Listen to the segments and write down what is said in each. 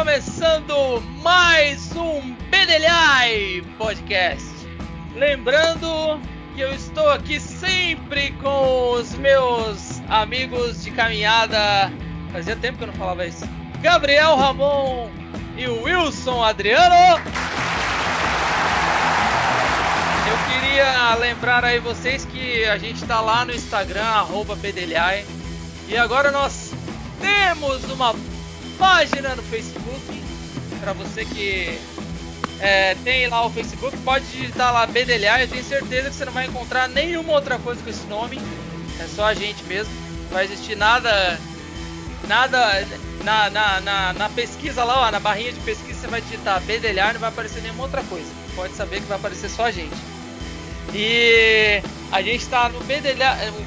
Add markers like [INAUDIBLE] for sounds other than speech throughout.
começando mais um Bedelhai Podcast. Lembrando que eu estou aqui sempre com os meus amigos de caminhada. Fazia tempo que eu não falava isso. Gabriel Ramon e Wilson Adriano. Eu queria lembrar aí vocês que a gente está lá no Instagram, arroba. E agora nós temos uma página no Facebook. Para você que é, tem lá o Facebook, pode digitar lá Bedelhar. Eu tenho certeza que você não vai encontrar nenhuma outra coisa com esse nome. É só a gente mesmo. Não vai existir nada. Nada. Na, na, na, na pesquisa lá, ó, na barrinha de pesquisa, você vai digitar Bedelhar, não vai aparecer nenhuma outra coisa. Pode saber que vai aparecer só a gente. E a gente está no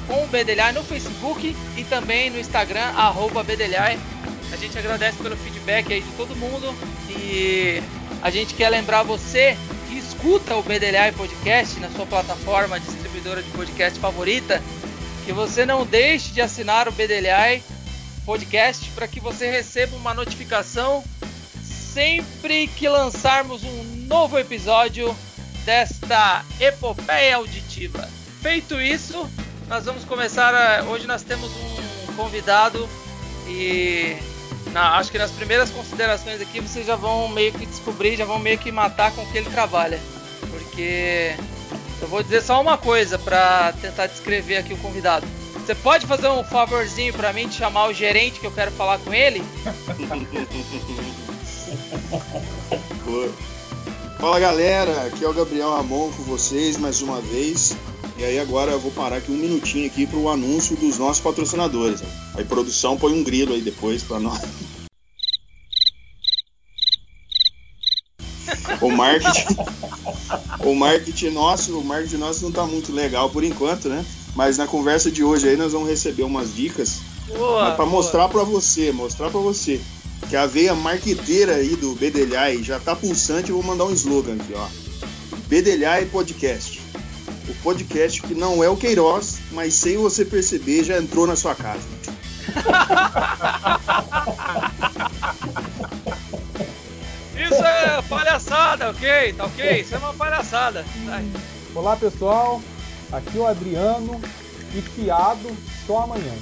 com o Bedelhar no Facebook e também no Instagram, arroba Bedelhar. A gente agradece pelo feedback aí de todo mundo e a gente quer lembrar você que escuta o BDLI Podcast na sua plataforma distribuidora de podcast favorita, que você não deixe de assinar o BDLI Podcast para que você receba uma notificação sempre que lançarmos um novo episódio desta epopeia auditiva. Feito isso, nós vamos começar. A... Hoje nós temos um convidado e na, acho que nas primeiras considerações aqui vocês já vão meio que descobrir, já vão meio que matar com que ele trabalha. Porque eu vou dizer só uma coisa para tentar descrever aqui o convidado. Você pode fazer um favorzinho para mim de chamar o gerente que eu quero falar com ele? [LAUGHS] Fala galera, aqui é o Gabriel Ramon com vocês mais uma vez. E aí agora eu vou parar aqui um minutinho aqui para o anúncio dos nossos patrocinadores. Aí produção põe um grilo aí depois para nós. o marketing, o marketing nosso, o marketing nosso não está muito legal por enquanto, né? Mas na conversa de hoje aí nós vamos receber umas dicas para mostrar para você, mostrar para você que a veia marqueteira aí do Bedelhai já tá pulsante. Eu vou mandar um slogan aqui, ó. Bedelhai Podcast o podcast que não é o Queiroz, mas sem você perceber já entrou na sua casa. Isso é palhaçada, ok? Tá ok? Isso é uma palhaçada. Vai. Olá pessoal, aqui é o Adriano e fiado só amanhã.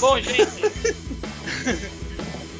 Bom, gente,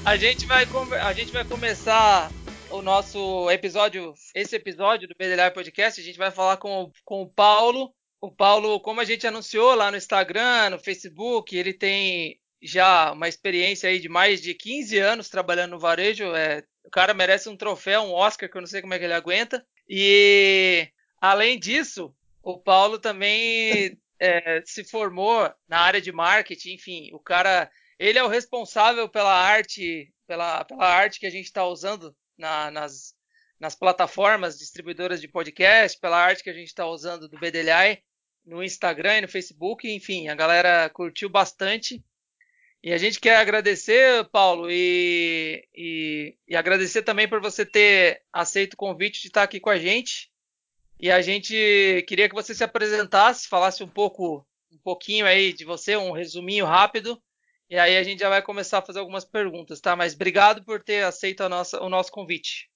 a gente vai, a gente vai começar o nosso episódio, esse episódio do Bedelhar Podcast, a gente vai falar com, com o Paulo. O Paulo, como a gente anunciou lá no Instagram, no Facebook, ele tem já uma experiência aí de mais de 15 anos trabalhando no varejo. É, o cara merece um troféu, um Oscar, que eu não sei como é que ele aguenta. E além disso, o Paulo também é, se formou na área de marketing, enfim, o cara, ele é o responsável pela arte, pela, pela arte que a gente está usando na, nas, nas plataformas distribuidoras de podcast, pela arte que a gente está usando do BDLI no Instagram e no Facebook. Enfim, a galera curtiu bastante. E a gente quer agradecer, Paulo, e, e, e, agradecer também por você ter aceito o convite de estar aqui com a gente. E a gente queria que você se apresentasse, falasse um pouco, um pouquinho aí de você, um resuminho rápido, e aí a gente já vai começar a fazer algumas perguntas, tá? Mas obrigado por ter aceito nossa, o nosso convite.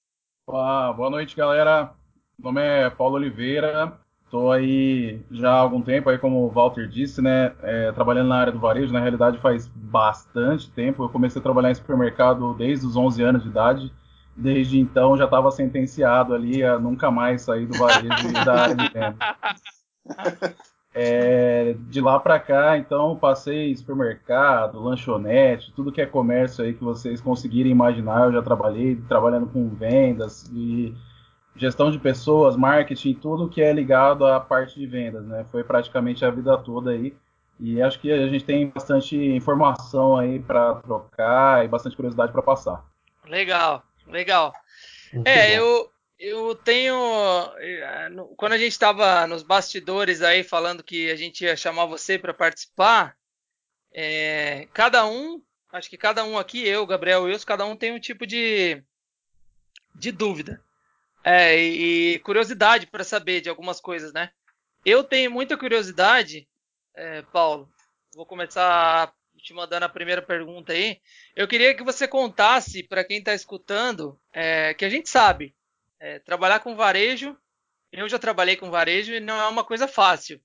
Olá, boa noite, galera. Meu nome é Paulo Oliveira. Estou aí já há algum tempo, aí como o Walter disse, né? É, trabalhando na área do varejo. Na realidade, faz bastante tempo. Eu comecei a trabalhar em supermercado desde os 11 anos de idade. Desde então, já estava sentenciado ali a nunca mais sair do varejo e da área de venda. É, de lá para cá, então, passei supermercado, lanchonete, tudo que é comércio aí que vocês conseguirem imaginar. Eu já trabalhei trabalhando com vendas e gestão de pessoas, marketing, tudo que é ligado à parte de vendas, né? Foi praticamente a vida toda aí. E acho que a gente tem bastante informação aí para trocar e bastante curiosidade para passar. Legal, legal. Muito é, bom. eu eu tenho. Eh, quando a gente estava nos bastidores aí falando que a gente ia chamar você para participar, é, cada um, acho que cada um aqui, eu, Gabriel Wilson, cada um tem um tipo de, de dúvida. É, e, curiosidade para saber de algumas coisas, né? Eu tenho muita curiosidade, é, Paulo. Vou começar te mandando a primeira pergunta aí. Eu queria que você contasse para quem está escutando, que a gente sabe, é, trabalhar com varejo, eu já trabalhei com varejo e não é uma coisa fácil.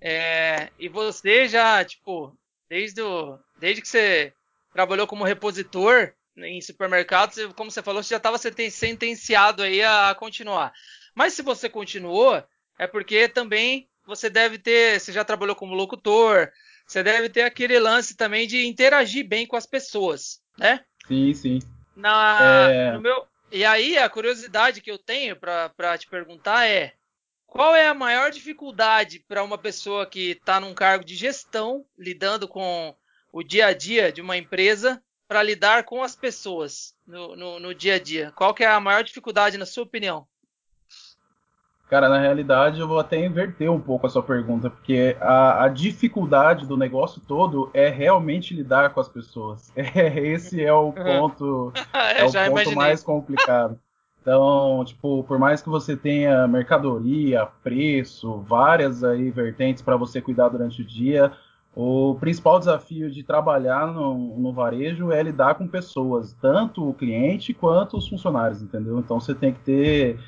É, e você já, tipo, desde, o, desde que você trabalhou como repositor em supermercados, como você falou, você já estava sentenciado aí a continuar. Mas se você continuou, é porque também você deve ter, você já trabalhou como locutor, você deve ter aquele lance também de interagir bem com as pessoas, né? Sim, sim. Na, é... no meu, e aí a curiosidade que eu tenho para te perguntar é qual é a maior dificuldade para uma pessoa que está num cargo de gestão, lidando com o dia a dia de uma empresa, para lidar com as pessoas no, no, no, dia a dia? Qual que é a maior dificuldade, na sua opinião? Cara, na realidade eu vou até inverter um pouco a sua pergunta, porque a, a dificuldade do negócio todo é realmente lidar com as pessoas. [LAUGHS] É, esse é o ponto, [LAUGHS] é, o ponto imaginei. mais complicado. Então, tipo, por mais que você tenha mercadoria, preço, várias aí vertentes para você cuidar durante o dia, o principal desafio de trabalhar no, no, varejo é lidar com pessoas, tanto o cliente quanto os funcionários, entendeu? Então você tem que ter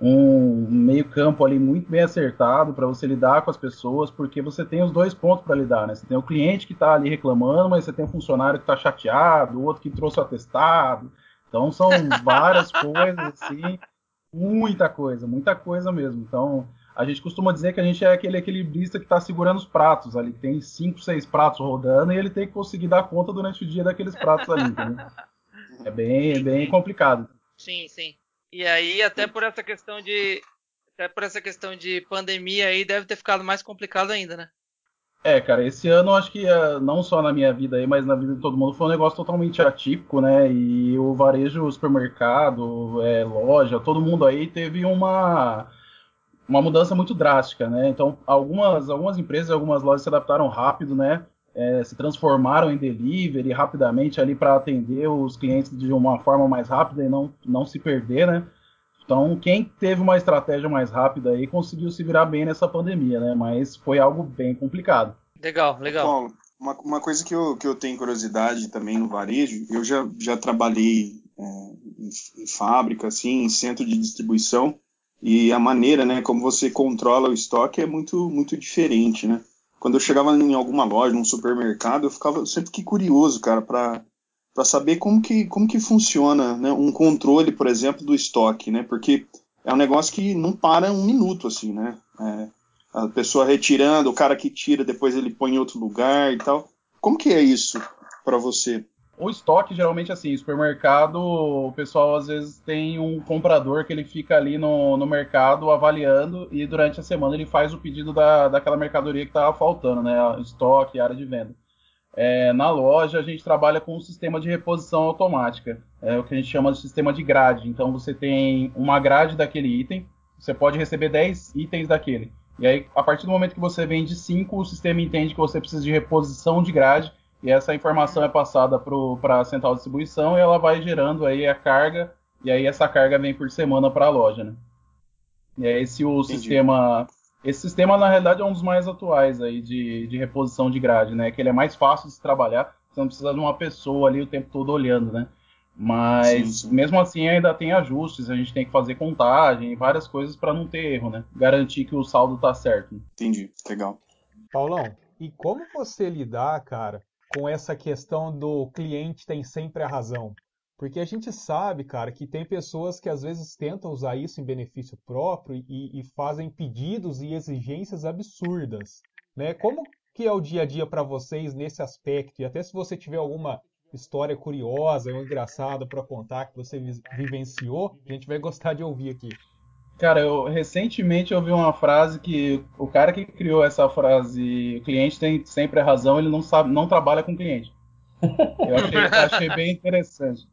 um meio campo ali muito bem acertado para você lidar com as pessoas, porque você tem os dois pontos para lidar, né? Você tem o cliente que está ali reclamando, mas você tem o funcionário que está chateado, o outro que trouxe o atestado. Então são [LAUGHS] várias coisas assim, muita coisa, muita coisa mesmo. Então a gente costuma dizer que a gente é aquele equilibrista que está segurando os pratos ali, que tem cinco, seis pratos rodando e ele tem que conseguir dar conta durante o dia daqueles pratos ali, entendeu? É bem, bem complicado. Sim, sim. E aí, até por essa questão de. Até por essa questão de pandemia aí, deve ter ficado mais complicado ainda, né? É, cara, esse ano acho que eh, não só na minha vida aí, mas na vida de todo mundo foi um negócio totalmente atípico, né? E o varejo, o supermercado, é, loja, todo mundo aí teve uma, uma mudança muito drástica, né? Então, algumas, algumas empresas, algumas lojas se adaptaram rápido, né? É, se transformaram em delivery rapidamente ali para atender os clientes de uma forma mais rápida e não, não se perder, né? Então, quem teve uma estratégia mais rápida aí conseguiu se virar bem nessa pandemia, né? Mas foi algo bem complicado. Legal, legal. Paulo, uma, uma coisa que eu, que eu tenho curiosidade também no varejo, eu já, já trabalhei é, em, em fábrica, assim, em centro de distribuição, e a maneira, né, como você controla o estoque é muito, muito diferente, né? Quando eu chegava em alguma loja, num supermercado, eu ficava sempre que curioso, cara, para para saber como que, como que funciona né, um controle, por exemplo, do estoque, né? Porque é um negócio que não para um minuto, assim, né? É, a pessoa retirando, o cara que tira, depois ele põe em outro lugar e tal. Como que é isso para você? O estoque, geralmente, assim, supermercado, o pessoal às vezes tem um comprador que ele fica ali no, no mercado avaliando e durante a semana ele faz o pedido da, daquela mercadoria que estava faltando, né? Estoque, área de venda. É, na loja, a gente trabalha com um sistema de reposição automática, é o que a gente chama de sistema de grade. Então, você tem uma grade daquele item, você pode receber 10 itens daquele. E aí, a partir do momento que você vende 5, o sistema entende que você precisa de reposição de grade e essa informação é passada para a central de distribuição e ela vai gerando aí a carga, e aí essa carga vem por semana para a loja, né? E é esse o Entendi. sistema. Esse sistema, na realidade, é um dos mais atuais aí de, de reposição de grade, né? Que ele é mais fácil de se trabalhar, você não precisa de uma pessoa ali o tempo todo olhando, né? Mas sim, sim. mesmo assim ainda tem ajustes, a gente tem que fazer contagem, várias coisas para não ter erro, né? Garantir que o saldo tá certo. Entendi, legal. Paulão, e como você lidar, cara, com essa questão do cliente tem sempre a razão. Porque a gente sabe, cara, que tem pessoas que às vezes tentam usar isso em benefício próprio e, e fazem pedidos e exigências absurdas. Né? Como que é o dia a dia para vocês nesse aspecto? E até se você tiver alguma história curiosa ou engraçada para contar que você vivenciou, a gente vai gostar de ouvir aqui. Cara, eu recentemente ouvi uma frase que o cara que criou essa frase, o cliente tem sempre a razão, ele não sabe, não trabalha com cliente. Eu achei, achei bem interessante.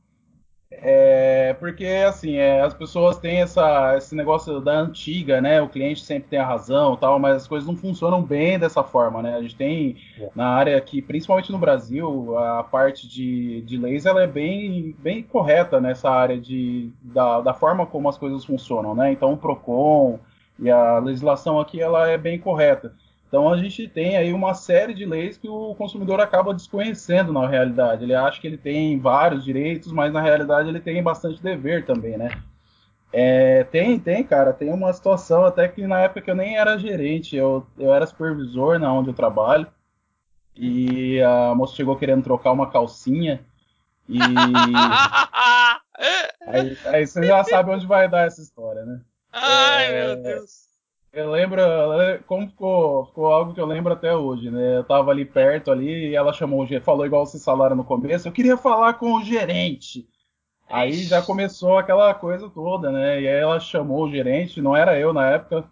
É, porque, assim, é, as pessoas têm essa, esse negócio da antiga, né? O cliente sempre tem a razão tal, mas as coisas não funcionam bem dessa forma, né? A gente tem é. na área aqui, principalmente no Brasil, a parte de, de leis ela é bem, bem correta nessa área de, da, da forma como as coisas funcionam, né? Então, o PROCON e a legislação aqui ela é bem correta. Então a gente tem aí uma série de leis que o consumidor acaba desconhecendo na realidade. Ele acha que ele tem vários direitos, mas na realidade ele tem bastante dever também, né? É, tem, tem, cara. Tem uma situação até que na época que eu nem era gerente, eu, eu era supervisor na onde eu trabalho. E a moça chegou querendo trocar uma calcinha. E. [LAUGHS] aí, aí você já sabe onde vai dar essa história, né? Ai, é, meu Deus. Eu lembro, como ficou, ficou algo que eu lembro até hoje, né? Eu tava ali perto ali e ela chamou o falou igual vocês falaram no começo, eu queria falar com o gerente. Aí já começou aquela coisa toda, né? E aí ela chamou o gerente, não era eu na época,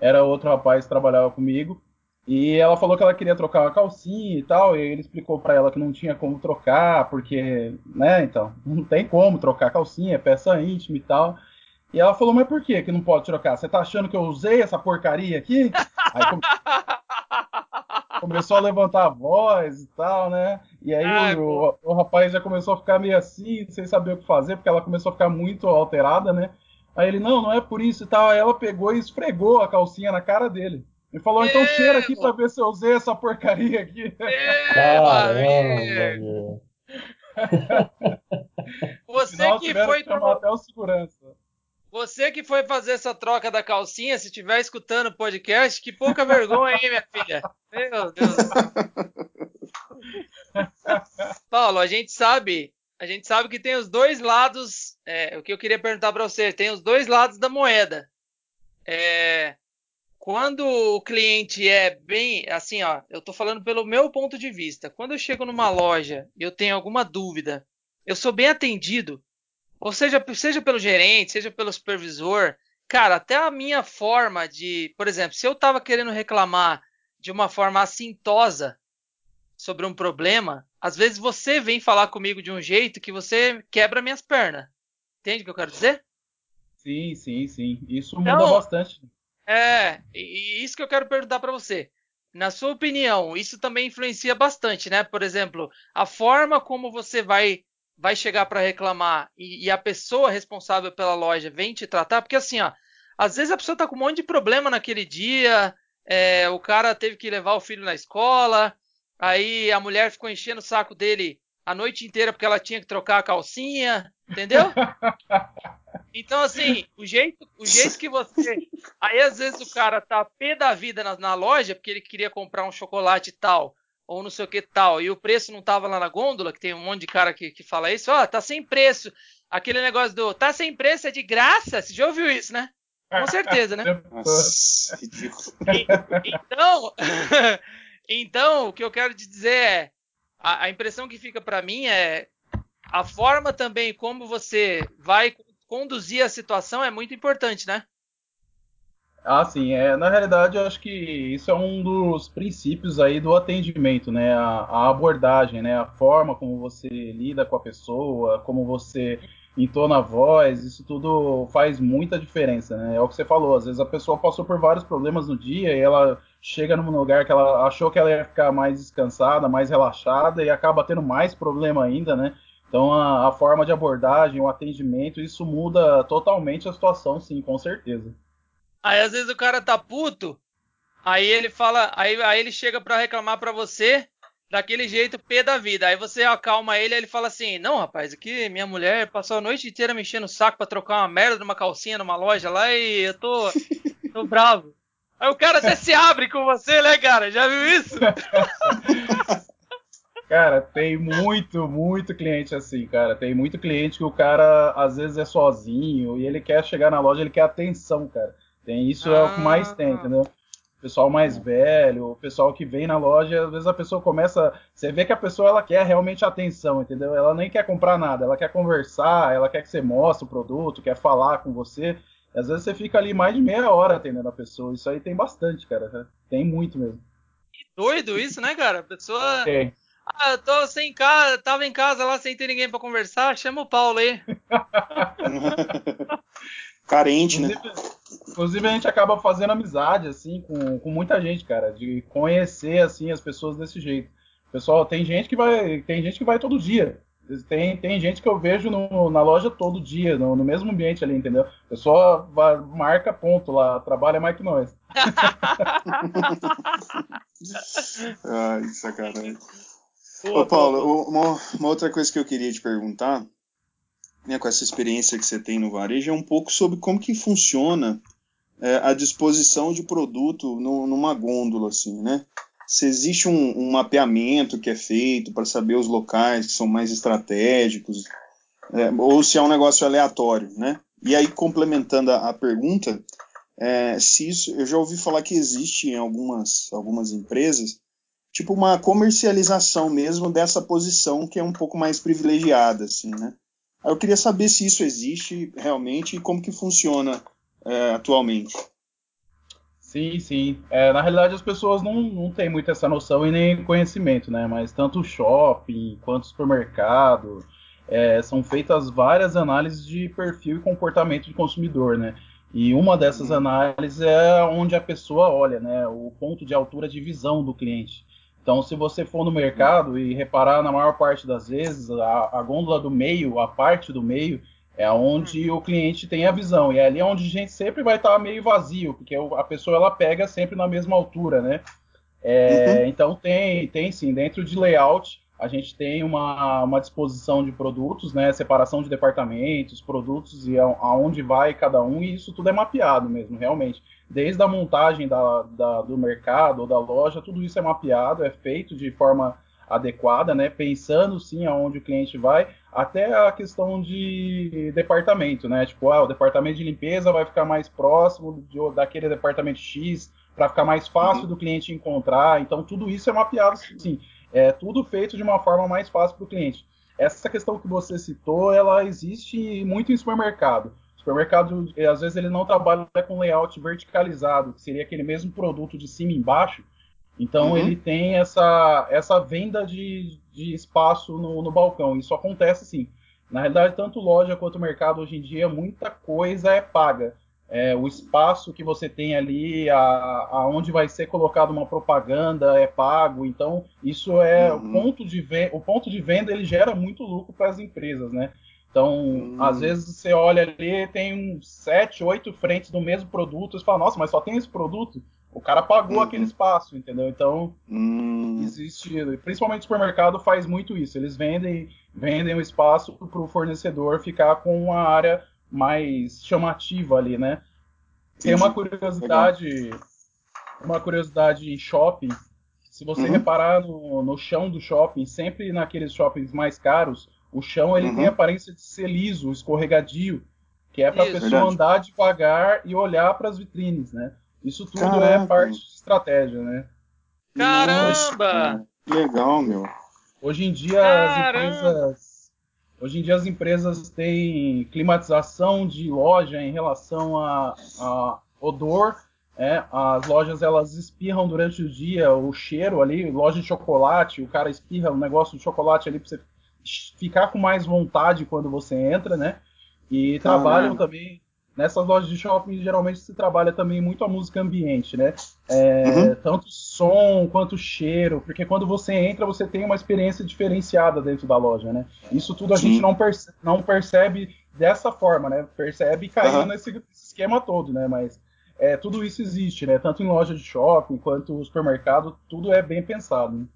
era outro rapaz que trabalhava comigo. E ela falou que ela queria trocar uma calcinha e tal, e ele explicou para ela que não tinha como trocar, porque, né, então, não tem como trocar calcinha, é peça íntima e tal. E ela falou, mas por que que não pode trocar? Você tá achando que eu usei essa porcaria aqui? Aí come... [LAUGHS] começou a levantar a voz e tal, né? E aí Ai, o, o, o, rapaz já começou a ficar meio assim, sem saber o que fazer, porque ela começou a ficar muito alterada, né? Aí ele, não, não é por isso e tal. Aí ela pegou e esfregou a calcinha na cara dele. E falou, então cheira aqui pra ver se eu usei essa porcaria aqui. Caramba, Você que foi que até o segurança. Você que foi fazer essa troca da calcinha, se estiver escutando o podcast, que pouca vergonha, hein, minha filha? Meu Deus. [LAUGHS] Paulo, a gente sabe, a gente sabe que tem os dois lados. É, o que eu queria perguntar para você, tem os dois lados da moeda. É, quando o cliente é bem, assim, ó, eu tô falando pelo meu ponto de vista. Quando eu chego numa loja e eu tenho alguma dúvida, eu sou bem atendido ou seja, seja pelo gerente, seja pelo supervisor, cara, até a minha forma de, por exemplo, se eu estava querendo reclamar de uma forma assintosa sobre um problema, às vezes você vem falar comigo de um jeito que você quebra minhas pernas. Entende o que eu quero dizer? Sim, sim, sim. Isso então, muda bastante. É, e isso que eu quero perguntar para você. Na sua opinião, isso também influencia bastante, né? Por exemplo, a forma como você vai vai chegar para reclamar e, e, a pessoa responsável pela loja vem te tratar, porque assim, ó, às vezes a pessoa tá com um monte de problema naquele dia, é, o cara teve que levar o filho na escola, aí a mulher ficou enchendo o saco dele a noite inteira porque ela tinha que trocar a calcinha, entendeu? [LAUGHS] Então, assim, o jeito, o jeito que você. Aí, às vezes, o cara tá pé da vida na, na loja porque ele queria comprar um chocolate e tal ou não sei o que tal, e o preço não tava lá na gôndola, que tem um monte de cara que, que fala isso, ó, oh, tá sem preço. Aquele negócio do tá sem preço é de graça, você já ouviu isso, né? Com certeza, né? [LAUGHS] Nossa, ridículo. então, [LAUGHS] então, o que eu quero te dizer é, a, a impressão que fica para mim é a forma também como você vai conduzir a situação é muito importante, né? Ah, sim. É, na realidade, eu acho que isso é um dos princípios aí do atendimento, né? A, a, abordagem, né? A forma como você lida com a pessoa, como você entona a voz, isso tudo faz muita diferença, né? É o que você falou, às vezes a pessoa passou por vários problemas no dia e ela chega num lugar que ela achou que ela ia ficar mais descansada, mais relaxada e acaba tendo mais problema ainda, né? Então a, a forma de abordagem, o atendimento, isso muda totalmente a situação, sim, com certeza. Aí às vezes o cara tá puto, aí ele fala, aí, aí ele chega para reclamar para você daquele jeito pé da vida. Aí você acalma ele, aí ele fala assim: "Não, rapaz, aqui minha mulher passou a noite inteira me enchendo o saco para trocar uma merda numa calcinha numa loja lá e eu tô [LAUGHS] tô bravo". Aí o cara até se abre com você, né, cara? Já viu isso? [LAUGHS] Cara, tem muito, muito cliente assim, cara. Tem muito cliente que o cara às vezes é sozinho e ele quer chegar na loja, ele quer atenção, cara. Tem isso ah. é o que mais tem, ah. entendeu? O pessoal mais velho, o pessoal que vem na loja, às vezes a pessoa começa, você vê que a pessoa ela quer realmente atenção, entendeu? Ela nem quer comprar nada, ela quer conversar, ela quer que você mostre o produto, quer falar com você. E às vezes você fica ali mais de meia hora atendendo a pessoa. Isso aí tem bastante, cara. Tem muito mesmo. Que doido isso, né, cara? A pessoa. Tem. Ah, eu tô sem casa, tava em casa lá sem ter ninguém para conversar, chama o Paulo aí. [LAUGHS] Carente, né? inclusive, né? Inclusive a gente acaba fazendo amizade, assim, com, com muita gente, cara, de conhecer, assim, as pessoas desse jeito. Pessoal, tem gente que vai, tem gente que vai todo dia, Tem, tem gente que eu vejo no, na loja todo dia, no, no, mesmo ambiente ali, entendeu? A pessoa vai, marca ponto lá, trabalha mais que nós. [LAUGHS] [LAUGHS] Ai, sacanagem. Ô, Paulo, uma, uma, outra coisa que eu queria te perguntar, né, com essa experiência que você tem no varejo, é um pouco sobre como que funciona é, a disposição de produto no, numa gôndola, assim, né? Se existe um, um mapeamento que é feito para saber os locais que são mais estratégicos, é, ou se é um negócio aleatório, né? E aí, complementando a, a pergunta, é, se isso, eu já ouvi falar que existe em algumas, algumas empresas, tipo uma comercialização mesmo dessa posição que é um pouco mais privilegiada, assim, né? Eu queria saber se isso existe realmente e como que funciona é, atualmente. Sim, sim. É, na realidade, as pessoas não, não têm muito essa noção e nem conhecimento, né? Mas tanto o shopping quanto o supermercado é, são feitas várias análises de perfil e comportamento de consumidor, né? E uma dessas uhum. análises é onde a pessoa olha, né? O ponto de altura de visão do cliente. Então, se você for no mercado e reparar, na maior parte das vezes, a, a gôndola do meio, a parte do meio, é onde o cliente tem a visão. E é ali onde a gente sempre vai estar meio vazio, porque a pessoa ela pega sempre na mesma altura, né? É, uhum. Então tem, tem sim, dentro de layout a gente tem uma, uma disposição de produtos, né? Separação de departamentos, produtos e aonde vai cada um, e isso tudo é mapeado mesmo, realmente desde a montagem da, da, do mercado ou da loja, tudo isso é mapeado, é feito de forma adequada, né? Pensando sim aonde o cliente vai, até a questão de departamento, né? Tipo, ah, o departamento de limpeza vai ficar mais próximo de, daquele departamento X para ficar mais fácil uhum. do cliente encontrar. Então, tudo isso é mapeado, sim. É tudo feito de uma forma mais fácil para o cliente. Essa questão que você citou, ela existe muito em supermercado supermercado, às vezes, ele não trabalha com layout verticalizado, que seria aquele mesmo produto de cima e embaixo. Então, uhum. ele tem essa, essa venda de, de espaço no, no balcão. Isso acontece, sim. Na realidade, tanto loja quanto mercado, hoje em dia, muita coisa é paga. É, o espaço que você tem ali, a, aonde vai ser colocada uma propaganda é pago. Então, isso é uhum. o ponto de venda. O ponto de venda ele gera muito lucro para as empresas, né? Então, hum. às vezes você olha ali, tem sete, oito frentes do mesmo produto, você fala, nossa, mas só tem esse produto? O cara pagou uhum. aquele espaço, entendeu? Então, hum. existe, principalmente o supermercado faz muito isso. Eles vendem, vendem o espaço para o fornecedor ficar com uma área mais chamativa ali, né? Tem uma curiosidade, Legal. uma curiosidade em shopping. Se você uhum. reparar no, no chão do shopping, sempre naqueles shoppings mais caros, o chão ele uhum. tem a aparência de ser liso, escorregadio, que é para a pessoa verdade. andar devagar e olhar para as vitrines, né? Isso tudo é Caraca. é parte de estratégia, né? Caramba! legal, meu. Hoje em dia Caramba. as empresas Hoje em dia as empresas têm climatização de loja em relação a, a odor. É, as lojas elas espirram durante o dia o cheiro ali, loja de chocolate, o cara espirra um negócio de chocolate ali para você ficar com mais vontade quando você entra, né? E trabalham também nessas lojas de shopping geralmente se trabalha também muito a música ambiente, né? É, uhum. Tanto som quanto cheiro, porque quando você entra você tem uma experiência diferenciada dentro da loja, né? Isso tudo a Sim. gente não, perce não percebe dessa forma, né? Percebe caindo uhum. nesse esquema todo, né? Mas é, tudo isso existe, né? Tanto em loja de shopping quanto supermercado, tudo é bem pensado. Né?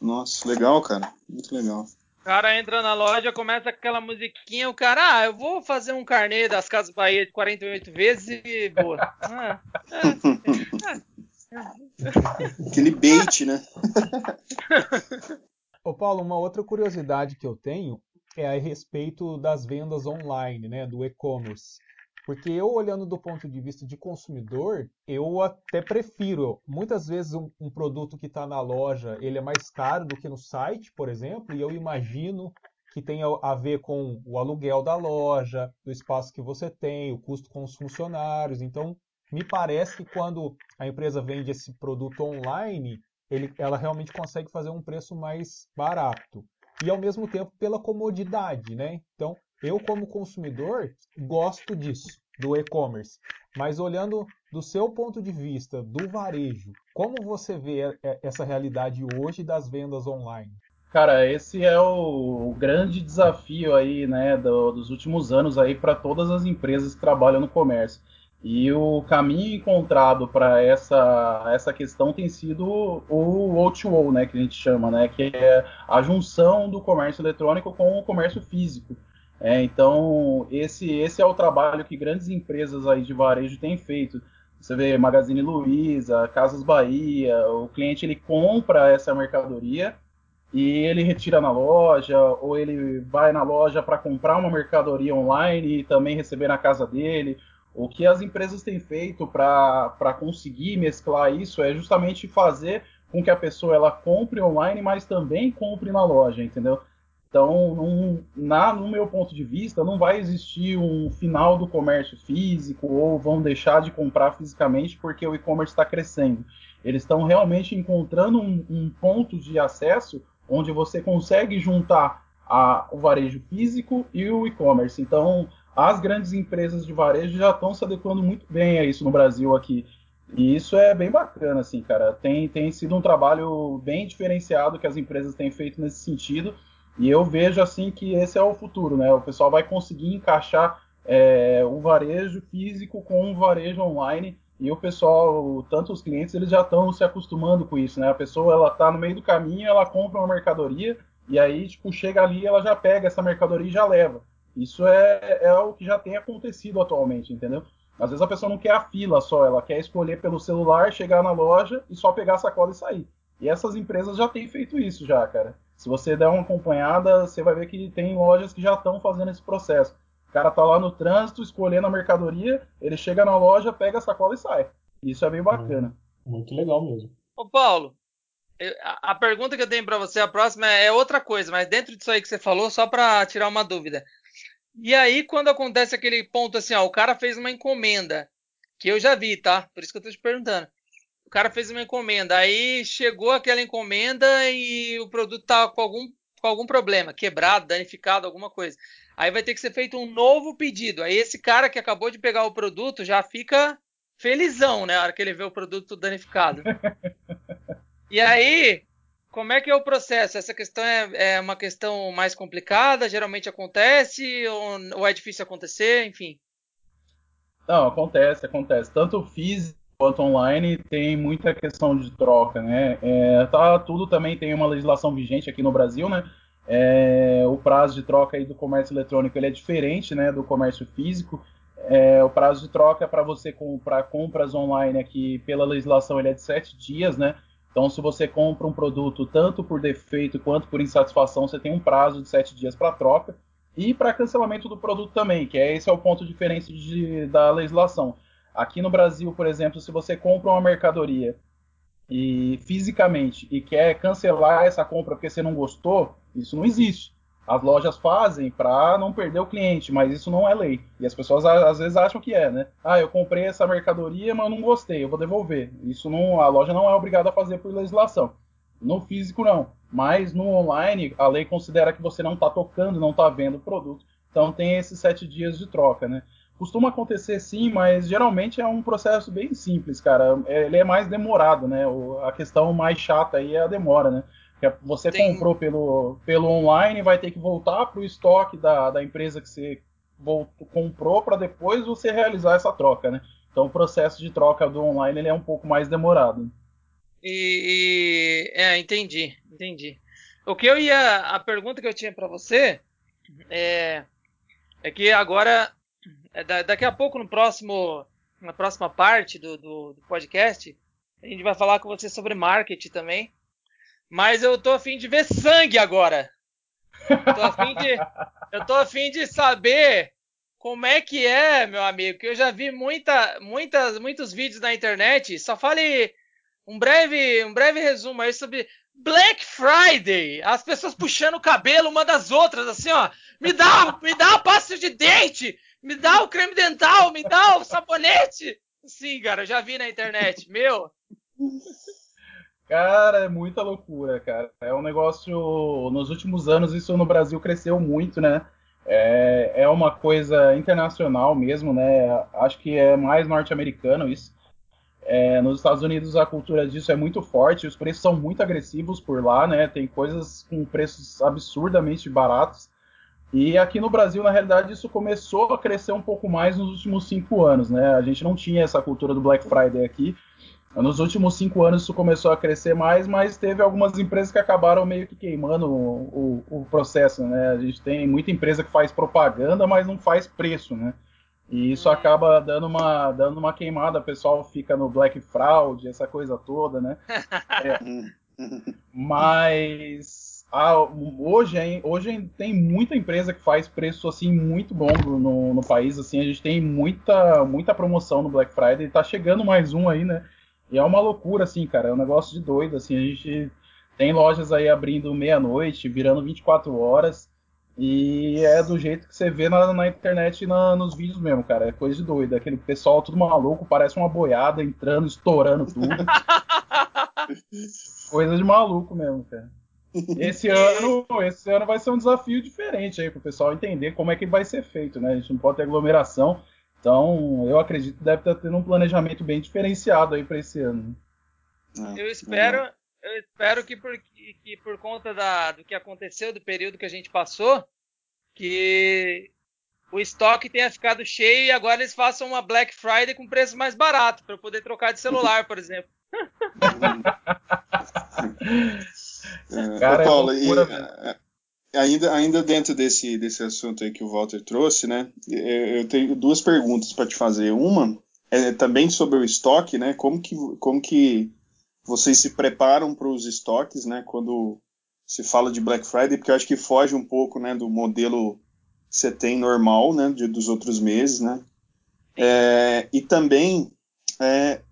Nossa, legal, cara, muito legal. O cara entra na loja, começa aquela musiquinha, o cara, ah, eu vou fazer um carnê das Casas Bahia de 48 vezes e boa. Ah, é, é. Aquele bait, né? [LAUGHS] Ô Paulo, uma outra curiosidade que eu tenho é a respeito das vendas online, né, do e-commerce. Porque eu, olhando do ponto de vista de consumidor, eu até prefiro. Muitas vezes um, um produto que está na loja, ele é mais caro do que no site, por exemplo, e eu imagino que tenha a ver com o aluguel da loja, do espaço que você tem, o custo com os funcionários. Então, me parece que quando a empresa vende esse produto online, ele, ela realmente consegue fazer um preço mais barato. E ao mesmo tempo pela comodidade, né? Então, eu, como consumidor, gosto disso, do e-commerce. Mas olhando do seu ponto de vista do varejo, como você vê essa realidade hoje das vendas online? Cara, esse é o, grande desafio aí, né, do, dos últimos anos aí para todas as empresas que trabalham no comércio. E o caminho encontrado para essa, essa questão tem sido o O2O, né, que a gente chama, né, que é a junção do comércio eletrônico com o comércio físico. É, então, esse, esse é o trabalho que grandes empresas aí de varejo têm feito. Você vê Magazine Luiza, Casas Bahia, o cliente ele compra essa mercadoria e ele retira na loja, ou ele vai na loja para comprar uma mercadoria online e também receber na casa dele. O que as empresas têm feito para conseguir mesclar isso é justamente fazer com que a pessoa ela compre online, mas também compre na loja, entendeu? Então, na, no meu ponto de vista, não vai existir um final do comércio físico ou vão deixar de comprar fisicamente porque o e-commerce está crescendo. Eles estão realmente encontrando um, um ponto de acesso onde você consegue juntar a, o varejo físico e o e-commerce. Então, as grandes empresas de varejo já estão se adequando muito bem a isso no Brasil aqui. E isso é bem bacana, assim, cara. Tem, tem sido um trabalho bem diferenciado que as empresas têm feito nesse sentido. E eu vejo, assim, que esse é o futuro, né? O pessoal vai conseguir encaixar é, o varejo físico com o varejo online e o pessoal, tanto os clientes, eles já estão se acostumando com isso, né? A pessoa, ela tá no meio do caminho, ela compra uma mercadoria e aí, tipo, chega ali, ela já pega essa mercadoria e já leva. Isso é, é o que já tem acontecido atualmente, entendeu? Às vezes a pessoa não quer a fila só, ela quer escolher pelo celular, chegar na loja e só pegar a sacola e sair. E essas empresas já têm feito isso já, cara. Se você der uma acompanhada, você vai ver que tem lojas que já estão fazendo esse processo. O cara tá lá no trânsito, escolhendo a mercadoria, ele chega na loja, pega a sacola e sai. Isso é bem bacana. Muito legal mesmo. Ô Paulo, a pergunta que eu tenho para você, a próxima é outra coisa, mas dentro disso aí que você falou, só para tirar uma dúvida. E aí, quando acontece aquele ponto assim, ó, o cara fez uma encomenda, que eu já vi, tá? Por isso que eu tô te perguntando. Cara fez uma encomenda, aí chegou aquela encomenda e o produto tá com algum, com algum problema, quebrado, danificado, alguma coisa. Aí vai ter que ser feito um novo pedido. Aí esse cara que acabou de pegar o produto já fica felizão, né? Na hora que ele vê o produto danificado. e aí, como é que é o processo? Essa questão é, é uma questão mais complicada? Geralmente acontece ou, ou, é difícil acontecer? Enfim. Não, acontece, acontece. Tanto físico quanto online tem muita questão de troca, né? É, tá, tudo também tem uma legislação vigente aqui no Brasil, né? É, o prazo de troca aí do comércio eletrônico ele é diferente né, do comércio físico. É, o prazo de troca para você comprar compras online aqui, pela legislação, ele é de sete dias, né? Então, se você compra um produto tanto por defeito quanto por insatisfação, você tem um prazo de sete dias para troca e para cancelamento do produto também, que é esse é o ponto diferente de, da legislação. Aqui no Brasil, por exemplo, se você compra uma mercadoria e fisicamente e quer cancelar essa compra porque você não gostou, isso não existe. As lojas fazem para não perder o cliente, mas isso não é lei. E as pessoas às vezes acham que é, né? Ah, eu comprei essa mercadoria, mas não gostei, eu vou devolver. Isso não, a loja não é obrigada a fazer por legislação. No físico não, mas no online a lei considera que você não está tocando, não está vendo o produto. Então tem esses sete dias de troca, né? Costuma acontecer sim, mas geralmente é um processo bem simples, cara. É, ele é mais demorado, né? A questão mais chata aí é a demora, né? Que você Tem... comprou pelo, pelo online, vai ter que voltar para o estoque da, da empresa que você voltou, comprou para depois você realizar essa troca, né? Então o processo de troca do online ele é um pouco mais demorado. E, e é, entendi, entendi. O que eu ia, a pergunta que eu tinha para você é, é que agora é, daqui a pouco, no próximo, na próxima parte do, do, do, podcast, a gente vai falar com você sobre marketing também. Mas eu tô afim de ver sangue agora. Eu tô afim de, eu tô afim de saber como é que é, meu amigo. Que eu já vi muita, muitas, muitos vídeos na internet. Só fale um breve, um breve resumo aí sobre Black Friday. As pessoas puxando o cabelo uma das outras, assim, ó. Me dá, me dá a de dente me dá o creme dental, me dá o sabonete. Sim, cara, eu já vi na internet. Meu. Cara, é muita loucura, cara. É um negócio. Nos últimos anos, isso no Brasil cresceu muito, né? É, é uma coisa internacional mesmo, né? Acho que é mais norte-americano isso. É, nos Estados Unidos a cultura disso é muito forte, os preços são muito agressivos por lá, né? Tem coisas com preços absurdamente baratos. E aqui no Brasil, na realidade, isso começou a crescer um pouco mais nos últimos cinco anos, né? A gente não tinha essa cultura do Black Friday aqui. Nos últimos cinco anos isso começou a crescer mais, mas teve algumas empresas que acabaram meio que queimando o, o, o, processo, né? A gente tem muita empresa que faz propaganda, mas não faz preço, né? E isso acaba dando uma, dando uma queimada, o pessoal fica no Black Fraud, essa coisa toda, né? [LAUGHS] É, mas ah, hoje, hoje tem muita empresa que faz preço assim muito bom no, no país, assim, a gente tem muita, muita promoção no Black Friday, tá chegando mais um aí, né? E é uma loucura, assim, cara. É um negócio de doido, assim. A gente tem lojas aí abrindo meia-noite, virando 24 horas. E é do jeito que você vê na, na internet e na, nos vídeos mesmo, cara. É coisa de doido. Aquele pessoal tudo maluco, parece uma boiada entrando, estourando tudo. [LAUGHS] coisa de maluco mesmo, cara. Esse [LAUGHS] ano, esse ano vai ser um desafio diferente aí pro pessoal entender como é que vai ser feito, né? A gente não pode ter aglomeração. Então, eu acredito que deve estar tendo um planejamento bem diferenciado aí para esse ano. É, eu espero, eu espero que por, que por conta da, do que aconteceu, do período que a gente passou, que o estoque tenha ficado cheio e agora eles façam uma Black Friday com preço mais barato para eu poder trocar de celular, por exemplo. [LAUGHS] [LAUGHS] é, Cara, Paulo, é e, ainda, ainda dentro desse, desse assunto aí que o Walter trouxe, né? Eu tenho duas perguntas para te fazer. Uma é também sobre o estoque, né? Como que, como que vocês se preparam para os estoques, né? Quando se fala de Black Friday, porque eu acho que foge um pouco, né, do modelo que você tem normal, né, de, dos outros meses, né? É, e também é,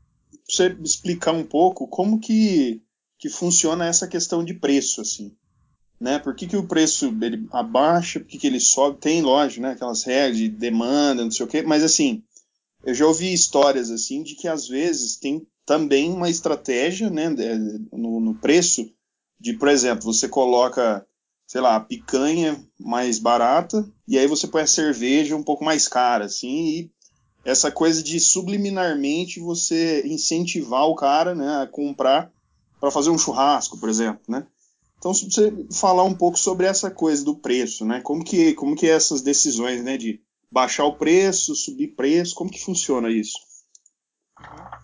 você explicar um pouco como que, que funciona essa questão de preço, assim né? Por que, que o preço ele abaixa, por que, que ele sobe? Tem, lógico, né? Aquelas regras de demanda, não sei o quê, mas assim, eu já ouvi histórias assim de que às vezes tem também uma estratégia, né, no, no preço de, por exemplo, você coloca, sei lá, a picanha mais barata e aí você põe a cerveja um pouco mais cara, assim, e essa coisa de subliminarmente você incentivar o cara, né, a comprar para fazer um churrasco, por exemplo, né? Então, se você falar um pouco sobre essa coisa do preço, né? Como que, como que é essas decisões, né? De baixar o preço, subir preço, como que funciona isso?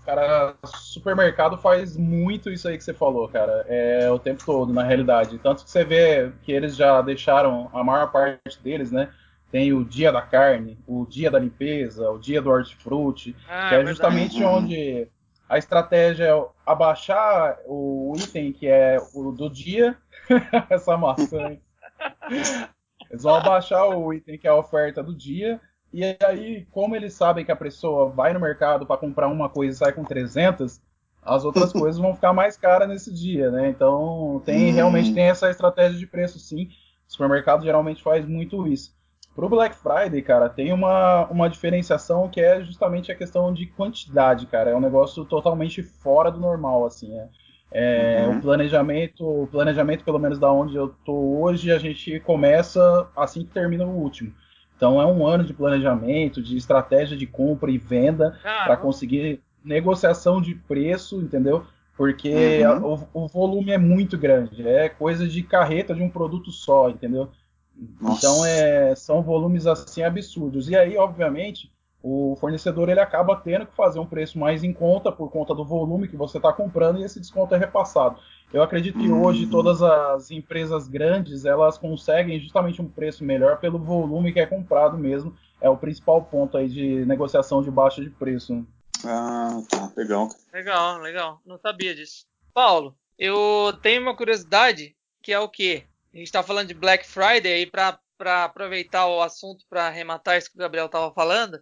Cara, supermercado faz muito isso aí que você falou, cara. É o tempo todo, na realidade. Tanto que você vê que eles já deixaram a maior parte deles, né? Tem o dia da carne, o dia da limpeza, o dia do hortifruti, ah, que é justamente verdade. onde a estratégia é abaixar o item que é o do dia. [LAUGHS] Essa maçã. Eles vão abaixar o item que é a oferta do dia. E aí, como eles sabem que a pessoa vai no mercado para comprar uma coisa e sai com 300, as outras [LAUGHS] coisas vão ficar mais caras nesse dia, né? Então, tem realmente tem essa estratégia de preço, sim. O supermercado geralmente faz muito isso. Pro Black Friday, cara, tem uma, uma diferenciação que é justamente a questão de quantidade, cara. É um negócio totalmente fora do normal, assim. É, é uhum. O planejamento, o planejamento, pelo menos da onde eu tô hoje, a gente começa assim que termina o último. Então é um ano de planejamento, de estratégia de compra e venda para conseguir negociação de preço, entendeu? Porque uhum. o, o volume é muito grande, é coisa de carreta de um produto só, entendeu? Nossa. Então é, são volumes assim absurdos. E aí, obviamente, o fornecedor ele acaba tendo que fazer um preço mais em conta por conta do volume que você está comprando e esse desconto é repassado. Eu acredito que hoje uhum. todas as empresas grandes elas conseguem justamente um preço melhor pelo volume que é comprado mesmo. É o principal ponto aí de negociação de baixa de preço. Ah, tá. Legal. Legal, legal. Não sabia disso. Paulo, eu tenho uma curiosidade que é o quê? A gente está falando de Black Friday aí para aproveitar o assunto para arrematar isso que o Gabriel estava falando.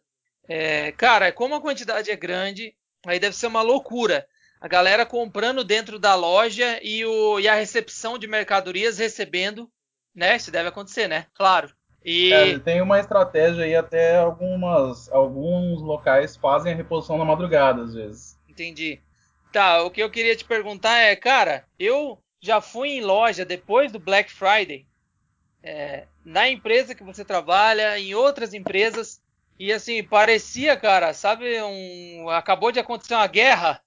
É, cara, como a quantidade é grande, aí deve ser uma loucura. A galera comprando dentro da loja e, o, e a recepção de mercadorias recebendo, né? Isso deve acontecer, né? Claro. E... É, tem uma estratégia aí, até algumas, alguns locais fazem a reposição na madrugada, às vezes. Entendi. Tá, o que eu queria te perguntar é, cara, eu já fui em loja depois do Black Friday, é, na empresa que você trabalha, em outras empresas, E assim, parecia, cara, sabe, um. Acabou de acontecer uma guerra.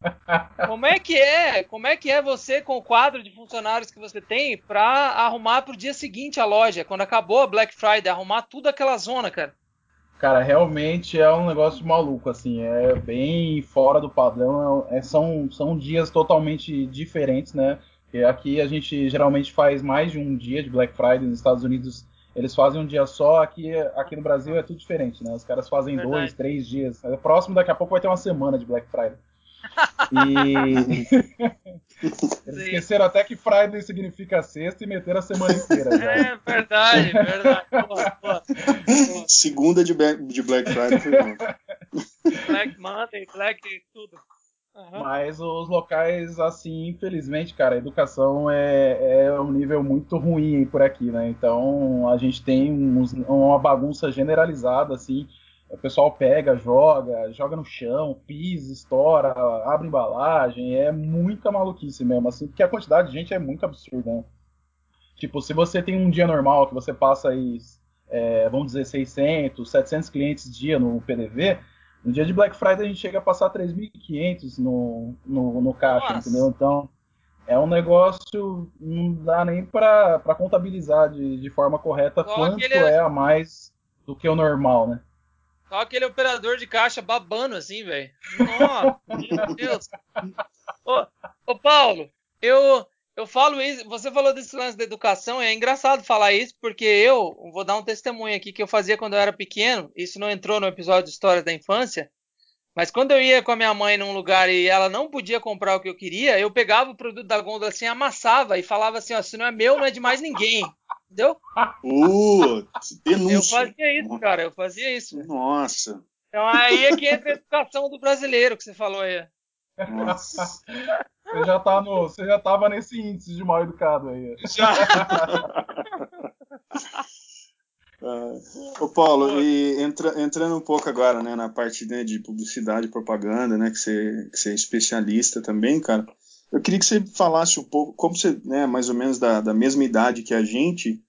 [LAUGHS] Como é que é? Como é que é você com o quadro de funcionários que você tem para arrumar pro dia seguinte a loja, quando acabou a Black Friday, arrumar tudo aquela zona, cara? Cara, realmente é um negócio maluco, assim, é bem fora do padrão, é, são, são dias totalmente diferentes, né? Porque aqui a gente geralmente faz mais de um dia de Black Friday, nos Estados Unidos eles fazem um dia só, aqui, aqui no Brasil é tudo diferente, né? Os caras fazem Verdade. dois, três dias. É próximo, daqui a pouco vai ter uma semana de Black Friday. E [LAUGHS] eles esqueceram até que Friday significa sexta e meteram a semana inteira. Já. É verdade, verdade. Segunda de, de Black Friday foi Black Monday, Black tudo. Uhum. Mas os locais, assim, infelizmente, cara, a educação é, é um nível muito ruim por aqui, né? Então a gente tem uns, uma bagunça generalizada, assim. O pessoal pega, joga, joga no chão, pisa, estoura, abre embalagem, é muita maluquice mesmo, assim, porque a quantidade de gente é muito absurda, né? Tipo, se você tem um dia normal que você passa aí, é, vamos dizer, 600, 700 clientes dia no PDV, no dia de Black Friday a gente chega a passar 3.500 no, no, no caixa, Nossa. entendeu? Então é um negócio, não dá nem para contabilizar de, de forma correta Só quanto aquele... é a mais do que o normal, né? Só aquele operador de caixa babando assim, velho. Nossa, meu Deus. Ô, ô Paulo, eu, eu falo isso, você falou desse lance da educação, é engraçado falar isso, porque eu vou dar um testemunho aqui que eu fazia quando eu era pequeno, isso não entrou no episódio de História da Infância, mas quando eu ia com a minha mãe num lugar e ela não podia comprar o que eu queria, eu pegava o produto da gôndola assim, amassava e falava assim, ó, se não é meu, não é de mais ninguém. Entendeu? Putz, denúncia. Eu fazia isso, cara, eu fazia isso. Nossa. Então aí é que entra a educação do brasileiro que você falou aí. Nossa. Você já, tá no, você já tava nesse índice de mal educado aí. Já. Uh, ô Paulo, e entra, entrando um pouco agora né, na parte né, de publicidade e propaganda, né, que você, que você é especialista também, cara, eu queria que você falasse um pouco, como você, né, mais ou menos da, da mesma idade que a gente,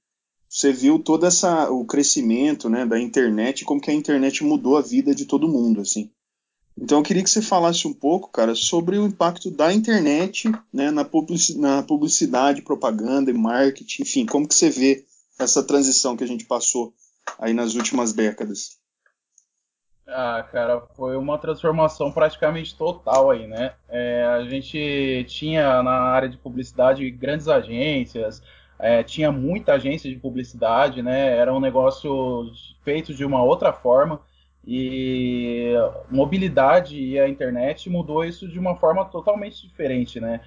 você viu todo essa, o crescimento né, da internet, como que a internet mudou a vida de todo mundo, assim. Então eu queria que você falasse um pouco, cara, sobre o impacto da internet né, na, publicidade, na publicidade, propaganda e marketing, enfim, como que você vê essa transição que a gente passou aí nas últimas décadas? Ah, cara, foi uma transformação praticamente total aí, né? É, a gente tinha na área de publicidade grandes agências, é, tinha muita agência de publicidade, né? Era um negócio feito de uma outra forma. E mobilidade e a internet mudou isso de uma forma totalmente diferente, né?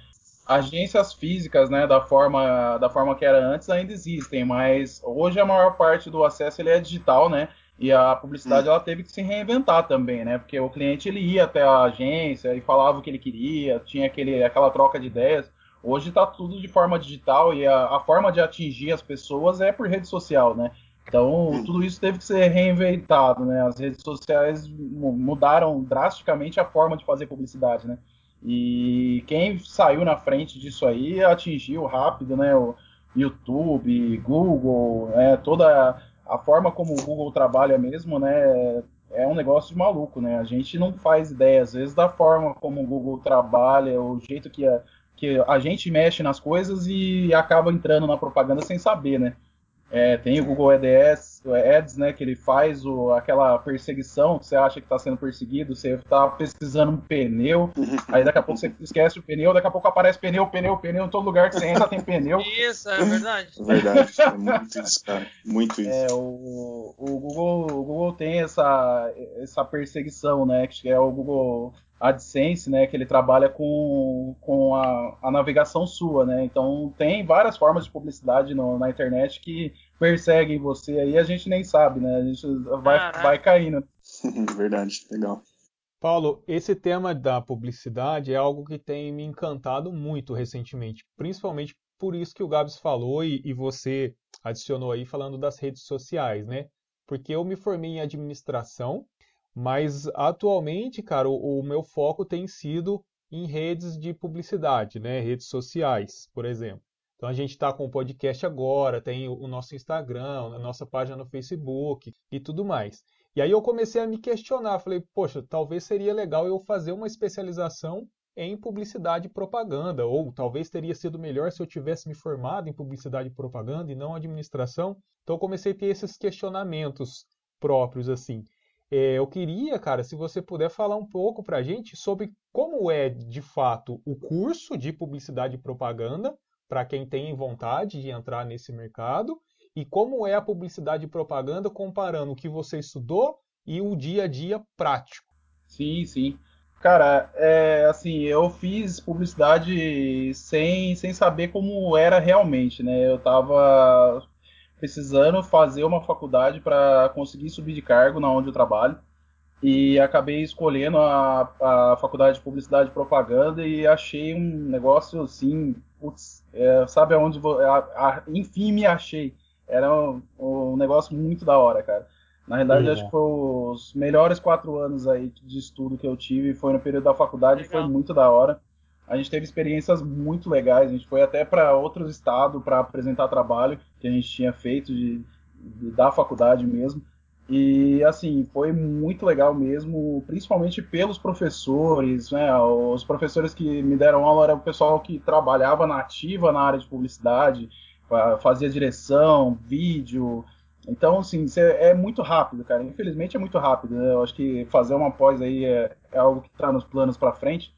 Agências físicas, né, da forma da forma que era antes ainda existem, mas hoje a maior parte do acesso ele é digital, né? E a publicidade hum. ela teve que se reinventar também, né? Porque o cliente ele ia até a agência e falava o que ele queria, tinha aquele, aquela troca de ideias. Hoje está tudo de forma digital e a, a, forma de atingir as pessoas é por rede social, né? Então, hum. tudo isso teve que ser reinventado, né? As redes sociais mudaram drasticamente a forma de fazer publicidade, né? E quem saiu na frente disso aí atingiu rápido, né? O YouTube, Google, né? toda a forma como o Google trabalha mesmo, né? É um negócio de maluco, né? A gente não faz ideia, às vezes, da forma como o Google trabalha, o jeito que a, que a gente mexe nas coisas e acaba entrando na propaganda sem saber, né? É, tem o Google Ads, Ads, né, que ele faz o, aquela perseguição que você acha que está sendo perseguido, você está pesquisando um pneu, [LAUGHS] aí daqui a pouco você esquece o pneu, daqui a pouco aparece pneu, pneu, pneu, em todo lugar que você entra tem pneu. Isso, é verdade. É [LAUGHS] verdade, é muito isso, cara, muito isso. É, o, o, Google, o Google tem essa, essa perseguição, né, que é o Google AdSense, né, que ele trabalha com, com a, a navegação sua, né, então tem várias formas de publicidade no, na internet que perseguem você aí, a gente nem sabe, né, a gente vai, vai caindo. [LAUGHS] Verdade, legal. Paulo, esse tema da publicidade é algo que tem me encantado muito recentemente, principalmente por isso que o Gabs falou e, e você adicionou aí falando das redes sociais, né? Porque eu me formei em administração mas atualmente, cara, o, o meu foco tem sido em redes de publicidade, né? Redes sociais, por exemplo. Então a gente está com o podcast agora, tem o nosso Instagram, a nossa página no Facebook e tudo mais. E aí eu comecei a me questionar, falei, poxa, talvez seria legal eu fazer uma especialização em publicidade e propaganda, ou talvez teria sido melhor se eu tivesse me formado em publicidade e propaganda e não administração. Então eu comecei a ter esses questionamentos próprios assim. É, eu queria, cara, se você puder falar um pouco para a gente sobre como é de fato o curso de publicidade e propaganda para quem tem vontade de entrar nesse mercado e como é a publicidade e propaganda comparando o que você estudou e o dia a dia prático. Sim, sim. Cara, é, assim, eu fiz publicidade sem, sem saber como era realmente, né? Eu tava precisando fazer uma faculdade para conseguir subir de cargo na onde eu trabalho e acabei escolhendo a, a faculdade de publicidade e propaganda e achei um negócio assim, putz, é, sabe aonde vou, a, a, enfim me achei era um, um, negócio muito da hora, cara. Na realidade, acho que foi os melhores quatro anos aí de estudo que eu tive, foi no período da faculdade, Legal. foi muito da hora. A gente teve experiências muito legais, a gente foi até para outros estados para apresentar trabalho que a gente tinha feito de, de, da faculdade mesmo. E assim, foi muito legal mesmo, principalmente pelos professores, né? Os professores que me deram aula era o pessoal que trabalhava na ativa na área de publicidade, fazia direção, vídeo. Então, assim, é muito rápido, cara. Infelizmente é muito rápido. Né? Eu acho que fazer uma pós aí é, é algo que está nos planos para frente.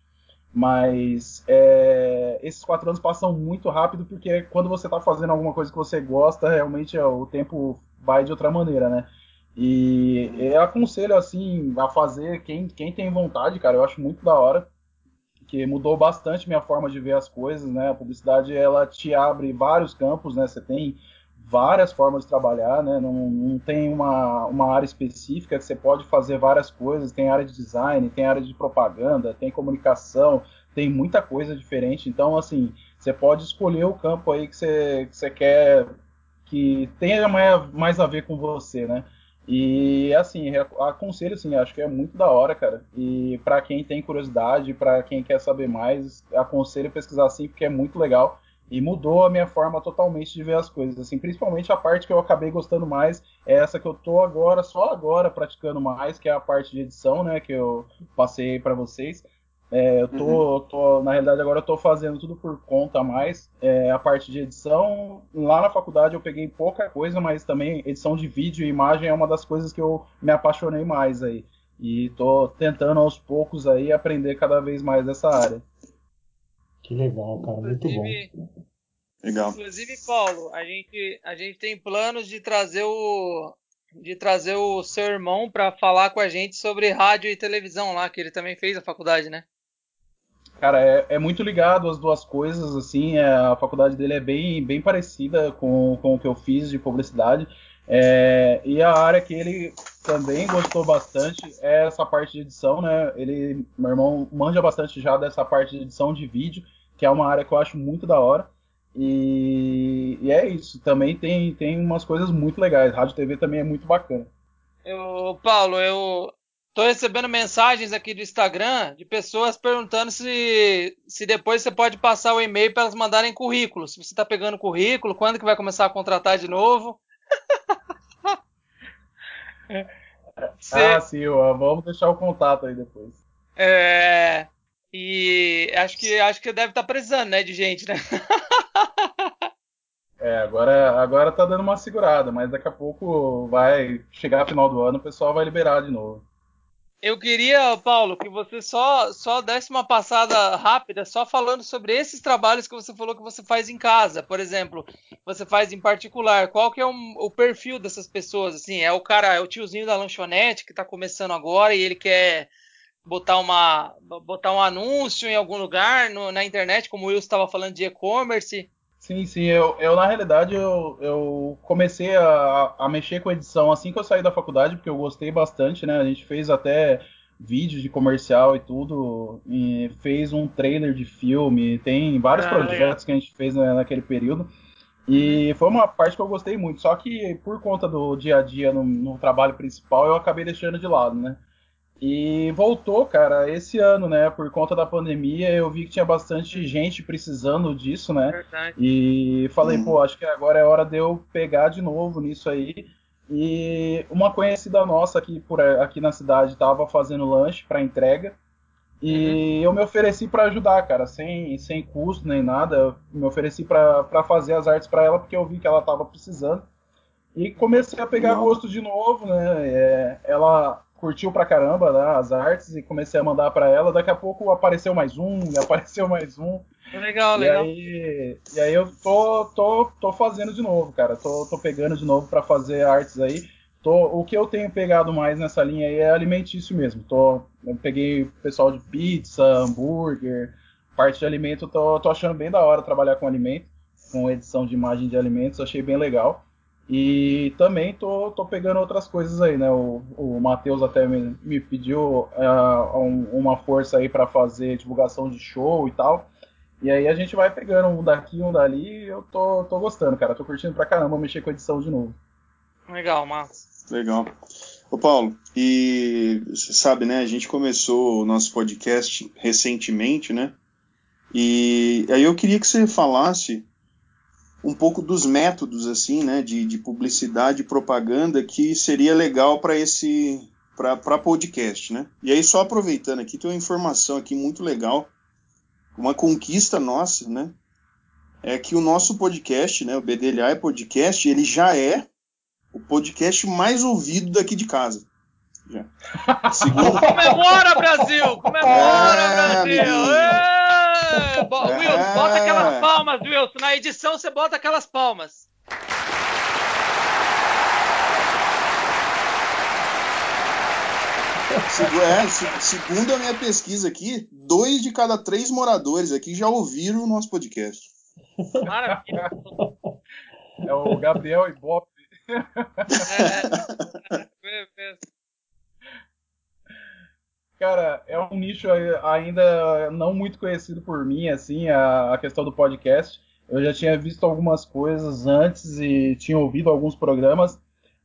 Mas é, esses quatro anos passam muito rápido porque quando você está fazendo alguma coisa que você gosta, realmente o tempo vai de outra maneira, né? E eu aconselho, assim, a fazer quem, quem tem vontade, cara. Eu acho muito da hora que mudou bastante minha forma de ver as coisas, né? A publicidade ela te abre vários campos, né? Você tem várias formas de trabalhar, né? Não, não tem uma, uma área específica que você pode fazer várias coisas. Tem área de design, tem área de propaganda, tem comunicação, tem muita coisa diferente. Então, assim, você pode escolher o campo aí que você, que você quer que tenha mais, mais a ver com você, né? E assim, aconselho assim, acho que é muito da hora, cara. E para quem tem curiosidade, para quem quer saber mais, aconselho pesquisar assim, porque é muito legal e mudou a minha forma totalmente de ver as coisas. Assim, principalmente a parte que eu acabei gostando mais é essa que eu tô agora, só agora praticando mais, que é a parte de edição, né, que eu passei para vocês. É, eu tô, uhum. tô, na realidade, agora eu tô fazendo tudo por conta mais. É, a parte de edição, lá na faculdade eu peguei pouca coisa, mas também edição de vídeo e imagem é uma das coisas que eu me apaixonei mais aí. E tô tentando aos poucos aí aprender cada vez mais dessa área. Que legal, cara, muito bom. Legal. Inclusive, Paulo, a gente, a gente tem planos de trazer o de trazer o seu irmão para falar com a gente sobre rádio e televisão lá, que ele também fez a faculdade, né? Cara, é, é, muito ligado as duas coisas, assim, é, a faculdade dele é bem, bem parecida com, com o que eu fiz de publicidade, é, e a área que ele também gostou bastante é essa parte de edição, né, ele, meu irmão manja bastante já dessa parte de edição de vídeo, que é uma área que eu acho muito da hora, e, e é isso, também tem, tem umas coisas muito legais, rádio TV também é muito bacana. Eu, Paulo, eu, Tô recebendo mensagens aqui do Instagram de pessoas perguntando se, se depois você pode passar o e-mail para elas mandarem currículo. Se você está pegando currículo, quando que vai começar a contratar de novo? Você... Ah, sim, vamos deixar o contato aí depois. É. E acho que acho que deve estar tá precisando, né, de gente, né? [LAUGHS] É, agora, agora tá dando uma segurada, mas daqui a pouco vai chegar a final do ano, o pessoal vai liberar de novo. Eu queria, Paulo, que você só, só desse uma passada rápida, só falando sobre esses trabalhos que você falou que você faz em casa. Por exemplo, você faz em particular. Qual que é o, o perfil dessas pessoas? Assim, é o cara, é o tiozinho da lanchonete que está começando agora e ele quer botar uma botar um anúncio em algum lugar no, na internet, como o Wilson estava falando de e-commerce. Sim, sim. Eu, eu na realidade, eu, eu comecei a, a mexer com edição assim que eu saí da faculdade, porque eu gostei bastante, né? A gente fez até vídeo de comercial e tudo, e fez um trailer de filme, tem vários ah, projetos legal. que a gente fez né, naquele período. E foi uma parte que eu gostei muito, só que por conta do dia a dia no, no trabalho principal, eu acabei deixando de lado, né? E voltou, cara, esse ano, né? Por conta da pandemia, eu vi que tinha bastante gente precisando disso, né? Verdade. E falei, hum. pô, acho que agora é hora de eu pegar de novo nisso aí. E uma conhecida nossa aqui, por, aqui na cidade estava fazendo lanche para entrega. E uhum. eu me ofereci para ajudar, cara, sem, sem custo nem nada. Eu me ofereci para fazer as artes para ela porque eu vi que ela estava precisando. E comecei a pegar Não. gosto de novo, né? É, ela curtiu pra caramba né, as artes e comecei a mandar para ela. Daqui a pouco apareceu mais um, e [LAUGHS] apareceu mais um. Legal, e legal. Aí, e aí eu tô, tô, tô fazendo de novo, cara. Tô, tô pegando de novo para fazer artes aí. Tô, o que eu tenho pegado mais nessa linha aí é alimentício mesmo. Tô, eu peguei pessoal de pizza, hambúrguer, parte de alimento. Tô, tô achando bem da hora trabalhar com alimento, com edição de imagem de alimentos. Achei bem legal. E também tô, tô pegando outras coisas aí, né? O, o Matheus até me, me pediu uh, um, uma força aí para fazer divulgação de show e tal. E aí a gente vai pegando um daqui, um dali, e eu tô, tô gostando, cara. Tô curtindo pra caramba mexer com a edição de novo. Legal, Marcos. Legal. Ô Paulo, e você sabe, né? A gente começou o nosso podcast recentemente, né? E aí eu queria que você falasse um pouco dos métodos assim, né, de, de publicidade e propaganda que seria legal para esse para podcast, né? E aí só aproveitando aqui tem uma informação aqui muito legal, uma conquista nossa, né? É que o nosso podcast, né, o BDLA Podcast, ele já é o podcast mais ouvido daqui de casa. Já. [LAUGHS] Segundo... Comemora, Brasil! Comemora, é, Brasil! [LAUGHS] Wilson, bota aquelas palmas, Wilson. Na edição você bota aquelas palmas. É, segundo a minha pesquisa aqui, dois de cada três moradores aqui já ouviram o nosso podcast. Maravilha. É o Gabriel Ibope. É, é, é, Cara, é um nicho ainda não muito conhecido por mim, assim, a, questão do podcast. Eu já tinha visto algumas coisas antes e tinha ouvido alguns programas,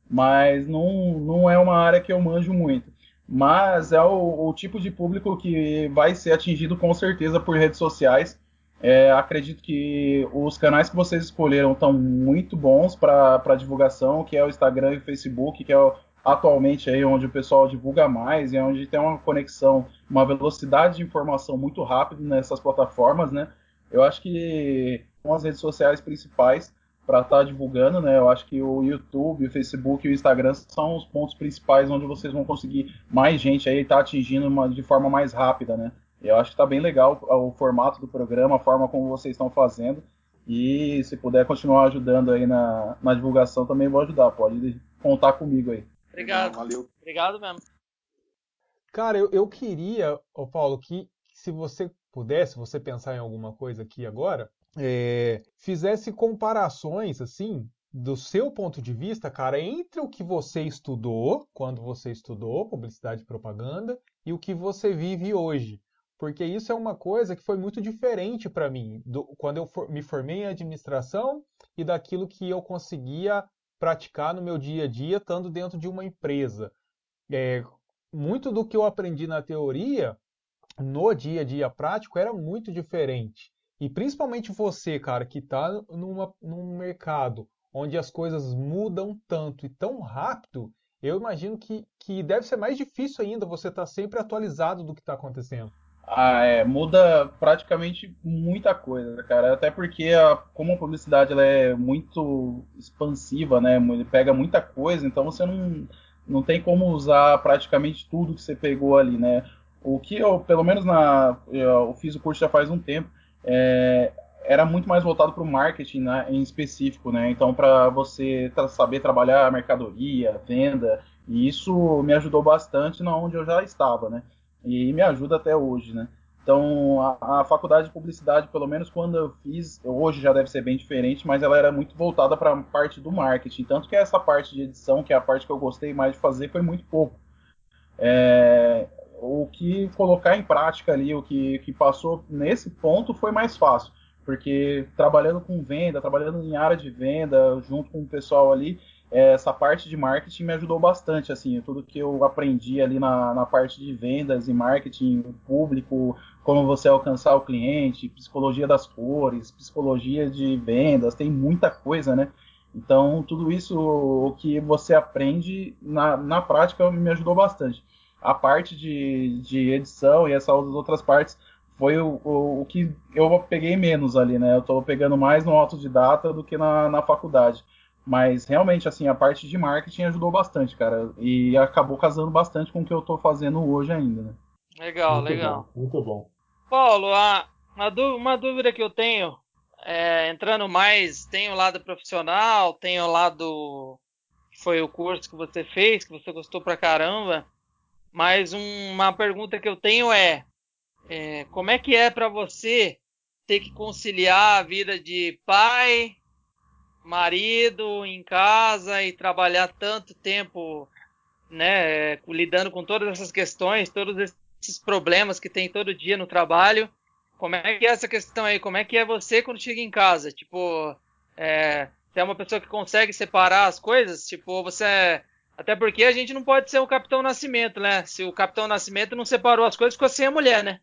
mas não, não é uma área que eu manjo muito. Mas é o, o tipo de público que vai ser atingido com certeza por redes sociais. É, acredito que os canais que vocês escolheram estão muito bons para divulgação, que é o Instagram e o Facebook, que é o, atualmente aí onde o pessoal divulga mais e é onde tem uma conexão, uma velocidade de informação muito rápida nessas plataformas, né? Eu acho que são as redes sociais principais para estar tá divulgando, né? Eu acho que o YouTube, o Facebook e o Instagram são os pontos principais onde vocês vão conseguir mais gente aí estar tá atingindo uma, de forma mais rápida, né? Eu acho que está bem legal o formato do programa, a forma como vocês estão fazendo. E se puder continuar ajudando aí na, na divulgação, também vou ajudar. Pode contar comigo aí. Obrigado. valeu. Obrigado mesmo. Cara, eu, eu queria, ô Paulo, que se você pudesse, você pensar em alguma coisa aqui agora, é, fizesse comparações, assim, do seu ponto de vista, cara, entre o que você estudou, quando você estudou publicidade e propaganda, e o que você vive hoje. Porque isso é uma coisa que foi muito diferente para mim, do, quando eu for, me formei em administração e daquilo que eu conseguia praticar no meu dia a dia estando dentro de uma empresa. É, muito do que eu aprendi na teoria, no dia a dia prático, era muito diferente. E principalmente você, cara, que está num mercado onde as coisas mudam tanto e tão rápido, eu imagino que, que deve ser mais difícil ainda você estar tá sempre atualizado do que está acontecendo. Ah, é, muda praticamente muita coisa, cara. Até porque a, como a publicidade ela é muito expansiva, né? Ele pega muita coisa, então você não, não tem como usar praticamente tudo que você pegou ali, né? O que eu, pelo menos na, eu fiz o curso já faz um tempo, é, era muito mais voltado para o marketing né, em específico, né? Então, para você tra saber trabalhar mercadoria, venda, e isso me ajudou bastante na onde eu já estava, né? E me ajuda até hoje, né? Então, a, a, faculdade de publicidade, pelo menos quando eu fiz, hoje já deve ser bem diferente, mas ela era muito voltada para a parte do marketing. Tanto que essa parte de edição, que é a parte que eu gostei mais de fazer, foi muito pouco. É, o que colocar em prática ali, o que, que passou nesse ponto foi mais fácil, porque trabalhando com venda, trabalhando em área de venda, junto com o pessoal ali, essa parte de marketing me ajudou bastante, assim, tudo que eu aprendi ali na, na parte de vendas e marketing público, como você alcançar o cliente, psicologia das cores, psicologia de vendas, tem muita coisa, né? Então, tudo isso o que você aprende na, na prática me ajudou bastante. A parte de, de edição e essas outras partes foi o, o, o, que eu peguei menos ali, né? Eu estou pegando mais no autodidata do que na, na faculdade. Mas realmente, assim, a parte de marketing ajudou bastante, cara. E acabou casando bastante com o que eu estou fazendo hoje ainda, né? Legal, muito legal. Bom, muito bom. Paulo, a, uma dúvida que eu tenho, é, entrando mais, tem o lado profissional, tem o lado que foi o curso que você fez, que você gostou pra caramba. Mas um, uma pergunta que eu tenho é, é como é que é para você ter que conciliar a vida de pai, marido em casa e trabalhar tanto tempo, né, lidando com todas essas questões, todos esses problemas que tem todo dia no trabalho. Como é que é essa questão aí? Como é que é você quando chega em casa? Tipo, é, você é uma pessoa que consegue separar as coisas? Tipo, você é... Até porque a gente não pode ser o Capitão Nascimento, né? Se o Capitão Nascimento não separou as coisas, ficou sem a mulher, né?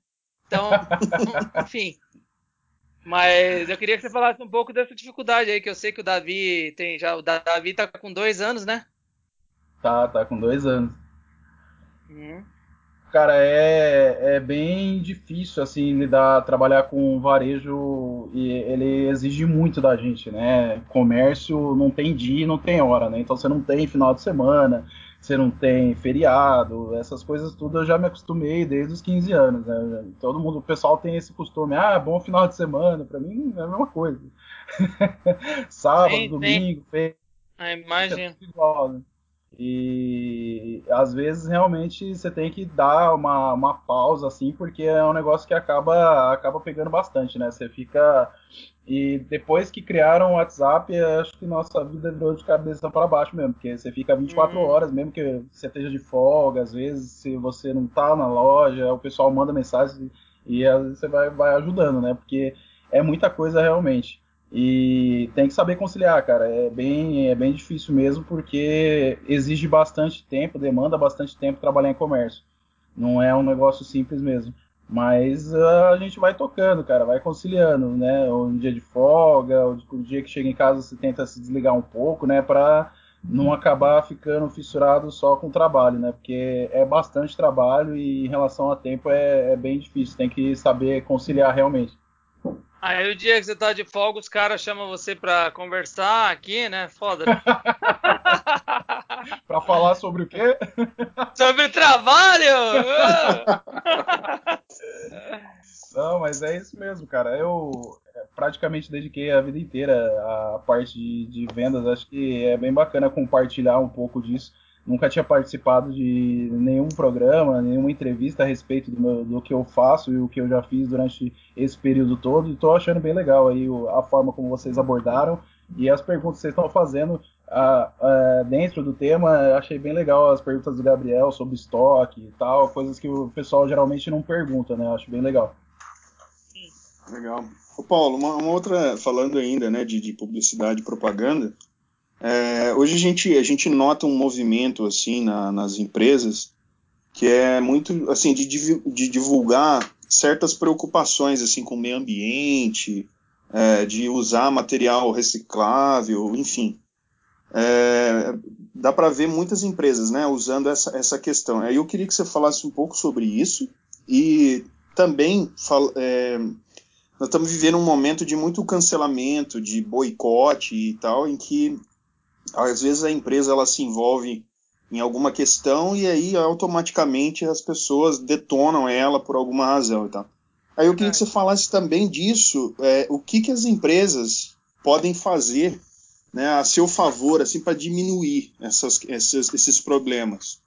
Então, [LAUGHS] enfim. Mas eu queria que você falasse um pouco dessa dificuldade aí, que eu sei que o Davi tem já. O Davi tá com dois anos, né? Tá, tá com dois anos. Uhum. Cara, é, é bem difícil assim lidar, trabalhar com varejo e ele exige muito da gente, né? Comércio não tem dia, não tem hora, né? Então você não tem final de semana, você não tem feriado, essas coisas tudo eu já me acostumei desde os 15 anos, né? Todo mundo, o pessoal tem esse costume, ah, bom final de semana, para mim é a mesma coisa. [LAUGHS] Sábado, sim, domingo, sim. Ah, imagina. É igual, né? E às vezes realmente você tem que dar uma, uma pausa assim, porque é um negócio que acaba acaba pegando bastante, né? Você fica e depois que criaram o WhatsApp, acho que nossa vida virou de cabeça para baixo mesmo, porque você fica 24 hum. horas, mesmo que você esteja de folga, às vezes, se você não tá na loja, o pessoal manda mensagem e às vezes você vai, vai ajudando, né? Porque é muita coisa realmente. E tem que saber conciliar, cara. É bem, é bem difícil mesmo, porque exige bastante tempo, demanda bastante tempo trabalhar em comércio. Não é um negócio simples mesmo. Mas uh, a gente vai tocando, cara, vai conciliando, né? Um dia de folga, o dia que chega em casa você tenta se desligar um pouco, né? Para não acabar ficando fissurado só com o trabalho, né? Porque é bastante trabalho e em relação a tempo é, é bem difícil, tem que saber conciliar realmente. Aí o dia que você tá de folga, os caras chamam você pra conversar aqui, né? Foda. [LAUGHS] Pra falar sobre o quê? Sobre trabalho! Não, mas é isso mesmo, cara. Eu praticamente dediquei a vida inteira à parte de, de vendas. Acho que é bem bacana compartilhar um pouco disso nunca tinha participado de nenhum programa, nenhuma entrevista a respeito do, meu, do, que eu faço e o que eu já fiz durante esse período todo. E estou achando bem legal aí a forma como vocês abordaram e as perguntas que vocês estão fazendo dentro do tema. Achei bem legal as perguntas do Gabriel sobre estoque e tal, coisas que o pessoal geralmente não pergunta, né? Acho bem legal. Legal. Ô Paulo, uma, uma outra, falando ainda né, de, de publicidade e propaganda, é, hoje a gente, a gente nota um movimento assim na, nas empresas que é muito assim de, de divulgar certas preocupações assim com o meio ambiente, é, de usar material reciclável, enfim. É, dá para ver muitas empresas né, usando essa, essa questão. Aí eu queria que você falasse um pouco sobre isso e também é, nós estamos vivendo um momento de muito cancelamento, de boicote e tal, em que às vezes a empresa ela se envolve em alguma questão e aí automaticamente as pessoas detonam ela por alguma razão e tal. Aí eu queria é. que você falasse também disso, é, o que, que as empresas podem fazer né, a seu favor assim para diminuir essas, esses, esses problemas.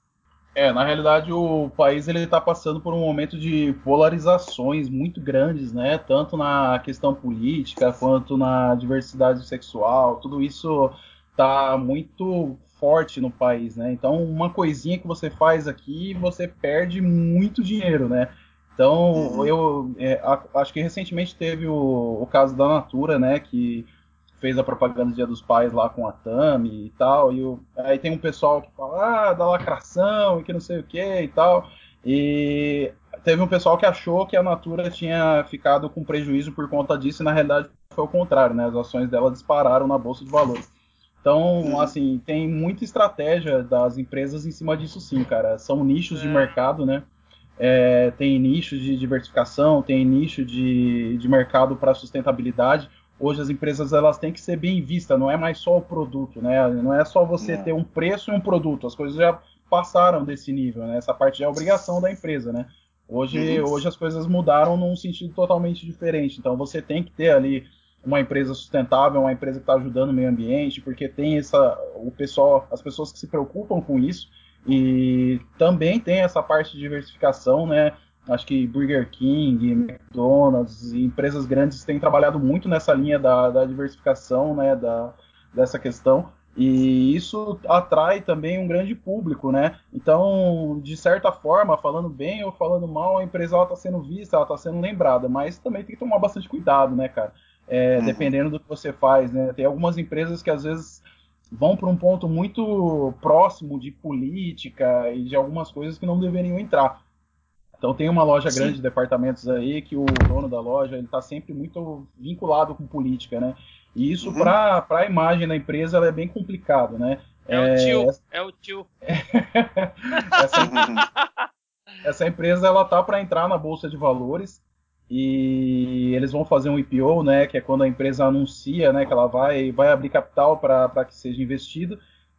É, na realidade o país ele está passando por um momento de polarizações muito grandes, né? Tanto na questão política quanto na diversidade sexual. Tudo isso tá muito forte no país, né? Então, uma coisinha que você faz aqui, você perde muito dinheiro, né? Então, uhum. eu é, acho que recentemente teve o, o, caso da Natura, né? Que fez a propaganda do Dia dos Pais lá com a Tami e tal. E o, aí tem um pessoal que fala, ah, da lacração e que não sei o que e tal. E teve um pessoal que achou que a Natura tinha ficado com prejuízo por conta disso, e na realidade foi o contrário, né? As ações dela dispararam na bolsa de valores. Então, uhum. assim, tem muita estratégia das empresas em cima disso sim, cara. São nichos é. de mercado, né? É, tem nicho de diversificação, tem nicho de, de mercado para sustentabilidade. Hoje as empresas elas têm que ser bem vistas, não é mais só o produto, né? Não é só você ter um preço e um produto. As coisas já passaram desse nível, né? Essa parte já é obrigação da empresa, né? Hoje, uhum. hoje as coisas mudaram num sentido totalmente diferente. Então você tem que ter ali uma empresa sustentável, uma empresa que está ajudando o meio ambiente, porque tem essa o pessoal, as pessoas que se preocupam com isso e também tem essa parte de diversificação, né? Acho que Burger King, McDonald's, empresas grandes têm trabalhado muito nessa linha da, da diversificação, né? Da, dessa questão. E isso atrai também um grande público, né? Então, de certa forma, falando bem ou falando mal, a empresa está sendo vista, ela está sendo lembrada, mas também tem que tomar bastante cuidado, né, cara? É, uhum. Dependendo do que você faz, né? Tem algumas empresas que às vezes vão para um ponto muito próximo de política e de algumas coisas que não deveriam entrar. Então tem uma loja Sim. grande de departamentos aí que o dono da loja ele está sempre muito vinculado com política, né? E isso uhum. para a imagem da empresa ela é bem complicado, né? É, é o tio, é o tio. essa, essa empresa ela tá para entrar na bolsa de valores e eles vão fazer um IPO, né, que é quando a empresa anuncia, né, que ela vai, vai abrir capital para que seja investido.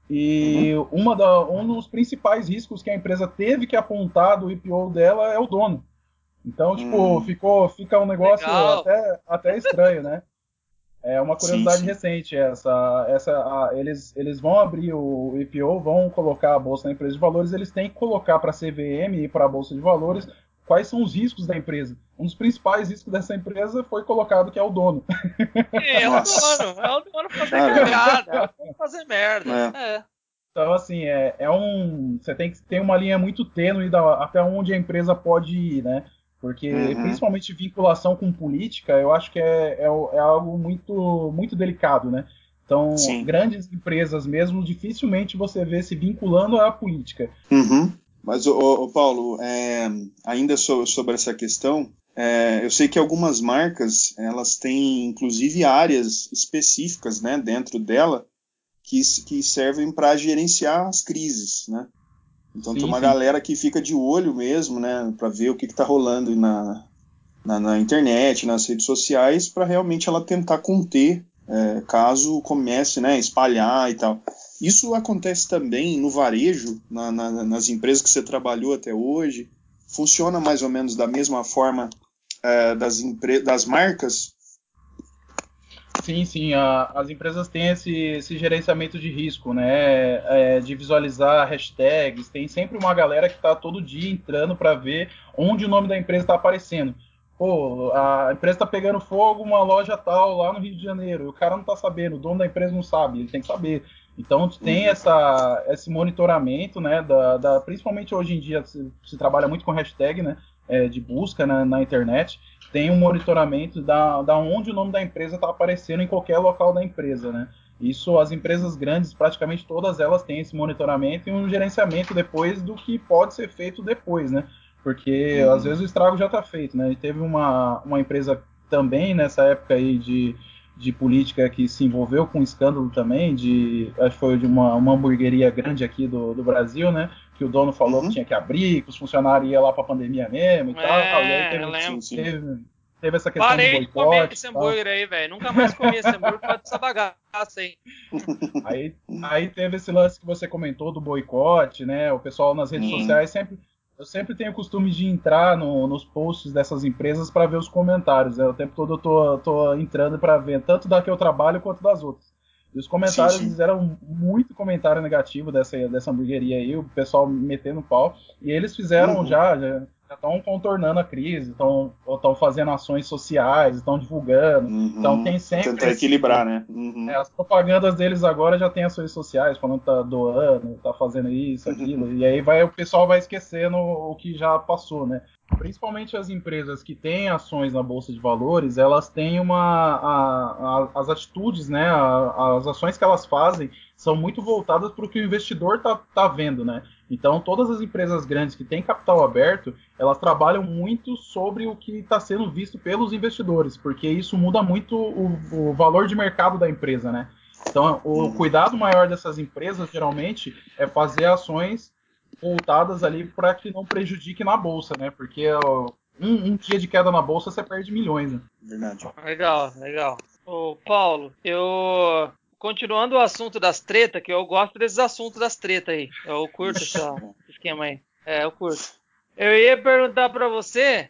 E uhum. uma da, um dos principais riscos que a empresa teve que apontar do IPO dela é o dono. Então, tipo, uhum. ficou, fica um negócio até, até estranho, né? É uma curiosidade sim, sim. recente essa. essa a, eles, eles vão abrir o IPO, vão colocar a bolsa na empresa de valores, eles têm que colocar para a CVM e para a bolsa de valores quais são os riscos da empresa. Um dos principais riscos dessa empresa foi colocado que é o dono. É, é o dono. É o dono fazer cagada, é o dono fazer merda. É. é. Então, assim, é, é um. Você tem que ter uma linha muito tênue da, até onde a empresa pode ir, né? Porque, uhum. principalmente vinculação com política, eu acho que é, é, é algo muito, muito delicado, né? Então, Sim. grandes empresas mesmo, dificilmente você vê se vinculando à política. Uhum. Mas, ô, ô Paulo, é, ainda so, sobre essa questão, é, eu sei que algumas marcas elas têm inclusive áreas específicas né, dentro dela que, que servem para gerenciar as crises, né? Então sim, tem uma sim. galera que fica de olho mesmo, né, para ver o que está rolando na, na, na, internet, nas redes sociais, para realmente ela tentar conter é, caso comece né, a espalhar e tal. Isso acontece também no varejo, na, na, nas empresas que você trabalhou até hoje? Funciona mais ou menos da mesma forma é, das, das marcas? Sim, sim. A, as empresas têm esse, esse, gerenciamento de risco, né? É, de visualizar hashtags. Tem sempre uma galera que está todo dia entrando para ver onde o nome da empresa está aparecendo pô, a empresa está pegando fogo, uma loja tal lá no Rio de Janeiro, o cara não está sabendo, o dono da empresa não sabe, ele tem que saber. Então tem uhum. essa, esse monitoramento, né, da, da, principalmente hoje em dia se, se, trabalha muito com hashtag, né, é, de busca na, na, internet, tem um monitoramento da, da onde o nome da empresa está aparecendo em qualquer local da empresa, né. Isso as empresas grandes, praticamente todas elas têm esse monitoramento e um gerenciamento depois do que pode ser feito depois, né. Porque uhum. às vezes o estrago já está feito, né. E teve uma, uma empresa também nessa época aí de de política que se envolveu com um escândalo também, de acho que foi de uma, uma hamburgueria grande aqui do, do Brasil, né? Que o dono falou uhum. que tinha que abrir, que os funcionários iam lá para a pandemia mesmo e é, tal. E aí teve, teve, teve, essa questão Parei do boicote. Parei de comer esse hambúrguer aí, velho. Nunca mais comi esse hambúrguer por causa dessa bagaça aí. aí. Aí teve esse lance que você comentou do boicote, né? O pessoal nas redes uhum. sociais sempre eu sempre tenho o costume de entrar no, nos posts dessas empresas para ver os comentários. Né? O tempo todo eu tô, tô entrando para ver tanto da que eu trabalho quanto das outras. E os comentários sim, sim. fizeram muito comentário negativo dessa, dessa hamburgueria aí, o pessoal metendo pau. E eles fizeram uhum. já, já estão contornando a crise, estão fazendo ações sociais, estão divulgando. Uhum. Então tem sempre. Tentar equilibrar, né? Uhum. É, as propagandas deles agora já tem ações sociais, falando que tá doando, tá fazendo isso, aquilo. Uhum. E aí vai, o pessoal vai esquecendo o que já passou, né? Principalmente as empresas que têm ações na bolsa de valores, elas têm uma a, a, as atitudes, né, a, as ações que elas fazem são muito voltadas para o que o investidor tá, tá vendo, né? Então, todas as empresas grandes que têm capital aberto, elas trabalham muito sobre o que está sendo visto pelos investidores, porque isso muda muito o, o, valor de mercado da empresa, né? Então, o uhum. cuidado maior dessas empresas, geralmente, é fazer ações voltadas ali para que não prejudique na bolsa, né? Porque ó, um, um, dia de queda na bolsa você perde milhões, né? Verdade. Legal, legal. Ô, Paulo, eu. Continuando o assunto das tretas, que eu gosto desses assuntos das tretas aí. Eu curto [LAUGHS] esse esquema aí. É, eu curto. Eu ia perguntar para você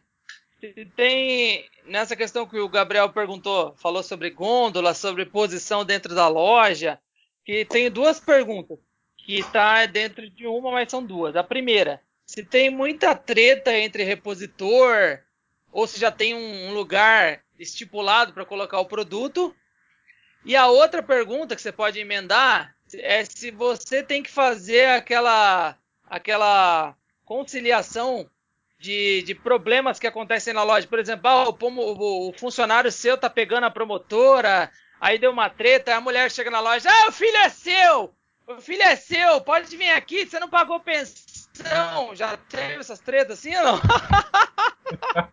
se tem nessa questão que o Gabriel perguntou, falou sobre gôndola, sobre posição dentro da loja, que tem duas perguntas que está dentro de uma, mas são duas. A primeira, se tem muita treta entre repositor ou se já tem um lugar estipulado para colocar o produto. E a outra pergunta que você pode emendar é se você tem que fazer aquela aquela conciliação de, de problemas que acontecem na loja. Por exemplo, ah, o, o, o, funcionário seu tá pegando a promotora, aí deu uma treta, a mulher chega na loja, ah, o filho é seu! O filho é seu, pode vir aqui, você não pagou pensão. Já teve essas tretas assim ou não? [LAUGHS]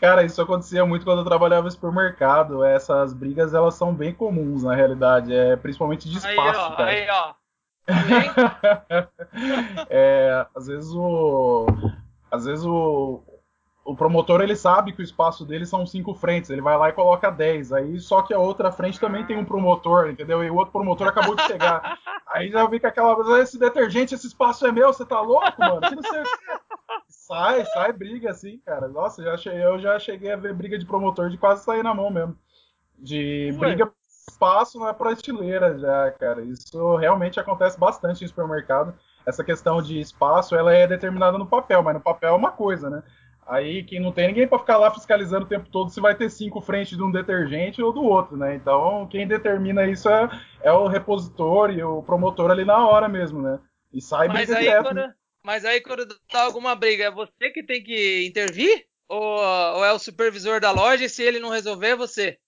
Cara, isso acontecia muito quando eu trabalhava em supermercado. Essas brigas, elas são bem comuns, na realidade. É, principalmente de espaço, aí, ó, cara. Aí, ó. [LAUGHS] é, às vezes o... Às vezes o, o promotor ele sabe que o espaço dele são cinco frentes, ele vai lá e coloca 10. Aí só que a outra frente também tem um promotor, entendeu? E o outro promotor acabou de chegar. Aí já vi que aquela esse detergente, esse espaço é meu, você tá louco, mano? Que não sei o que. Sai, sai briga assim, cara. Nossa, já cheguei, eu já cheguei a ver briga de promotor de quase sair na mão mesmo. De Ué. briga espaço na prateleira já, cara. Isso realmente acontece bastante em supermercado. Essa questão de espaço, ela é determinada no papel, mas no papel é uma coisa, né? Aí quem não tem ninguém para ficar lá fiscalizando o tempo todo se vai ter cinco frentes de um detergente ou do outro, né? Então quem determina isso é, é o repositor e o promotor ali na hora mesmo, né? E sai mas aí, direto, quando, né? Mas aí quando dá alguma briga, é você que tem que intervir? Ou, ou, é o supervisor da loja e se ele não resolver, é você?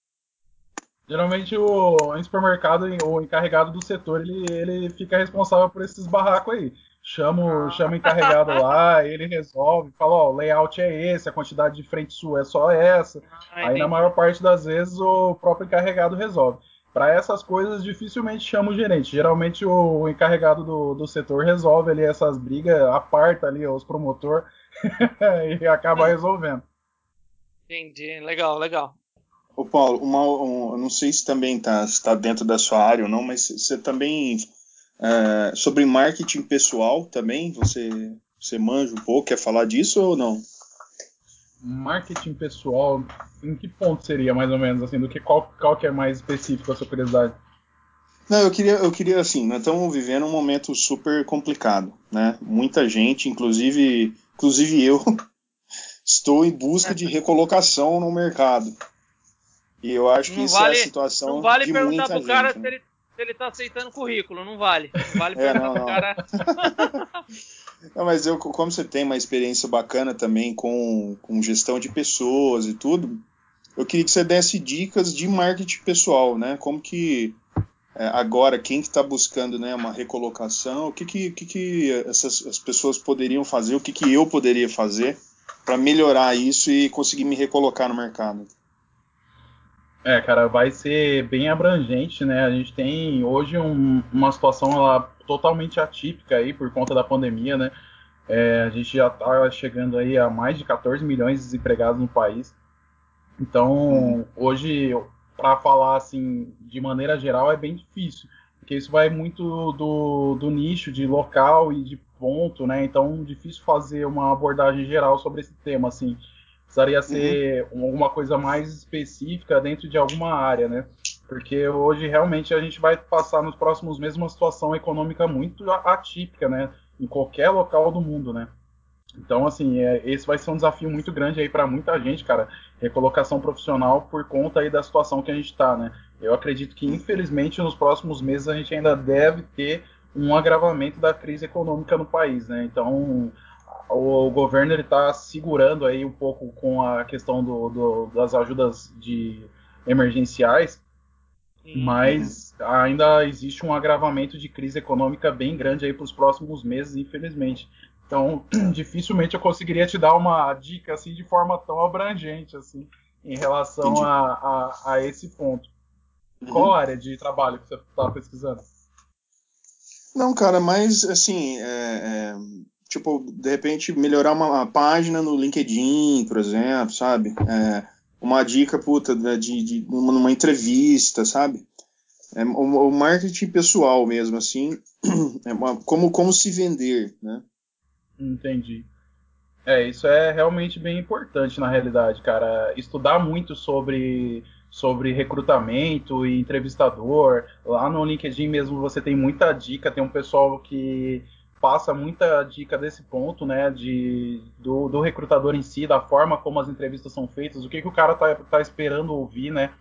Geralmente o em supermercado, o encarregado do setor, ele, ele fica responsável por esses barracos aí chama, ah. chama o encarregado lá, [LAUGHS] ele resolve, fala, ó, o layout é esse, a quantidade de frente sua é só essa. Ah, Aí na maior parte das vezes o próprio encarregado resolve. Para essas coisas dificilmente chama o gerente. Geralmente o encarregado do, do setor resolve ali essas brigas, aparta ali os promotor [LAUGHS] e acaba resolvendo. Entendi, legal, legal. Ô Paulo, uma, um, não sei se também está tá dentro da sua área ou não, mas você também é, sobre marketing pessoal também, você, você manja um pouco, quer falar disso ou não? Marketing pessoal, em que ponto seria mais ou menos assim, do que qual, qual que é mais específico a sua curiosidade? Não, eu queria, eu queria assim, nós estamos vivendo um momento super complicado, né? Muita gente, inclusive, inclusive eu, [LAUGHS] estou em busca de recolocação no mercado. E eu acho que não isso vale, é a situação não vale de perguntar muita pro cara se ele se ele tá aceitando currículo, não vale. Não vale é, não, não. cara. [LAUGHS] não, mas eu, como você tem uma experiência bacana também com, com gestão de pessoas e tudo, eu queria que você desse dicas de marketing pessoal, né? Como que é, agora quem que está buscando né, uma recolocação, o que que, que, que essas as pessoas poderiam fazer, o que que eu poderia fazer para melhorar isso e conseguir me recolocar no mercado? É, cara, vai ser bem abrangente, né? A gente tem hoje um, uma situação lá, totalmente atípica aí por conta da pandemia, né? É, a gente já está chegando aí a mais de 14 milhões de desempregados no país. Então, uhum. hoje, para falar assim, de maneira geral, é bem difícil, porque isso vai muito do, do nicho, de local e de ponto, né? Então, difícil fazer uma abordagem geral sobre esse tema, assim. Precisaria ser uhum. alguma coisa mais específica dentro de alguma área, né? Porque hoje realmente a gente vai passar nos próximos meses uma situação econômica muito atípica, né? Em qualquer local do mundo, né? Então, assim, é, esse vai ser um desafio muito grande aí para muita gente, cara. Recolocação profissional por conta aí da situação que a gente está, né? Eu acredito que, infelizmente, nos próximos meses a gente ainda deve ter um agravamento da crise econômica no país, né? Então, o governo está segurando aí um pouco com a questão do, do, das ajudas de emergenciais, uhum. mas ainda existe um agravamento de crise econômica bem grande aí para os próximos meses, infelizmente. Então, [CLEARS THROAT] dificilmente eu conseguiria te dar uma dica assim de forma tão abrangente assim em relação a, a, a, esse ponto. Uhum. Qual área de trabalho que você estava pesquisando? Não, cara, mas assim, é, é, tipo, de repente melhorar uma, página no LinkedIn, por exemplo, sabe? É, uma dica, puta, de, de, numa entrevista, sabe? É, o, o, marketing pessoal mesmo, assim, [CLEARS THROAT] é uma, como, como se vender, né? Entendi. É, isso é realmente bem importante na realidade, cara. Estudar muito sobre, sobre recrutamento e entrevistador. Lá no LinkedIn mesmo você tem muita dica, tem um pessoal que passa muita dica desse ponto, né, de, do, do recrutador em si, da forma como as entrevistas são feitas, o que, que o cara tá, tá esperando ouvir, né,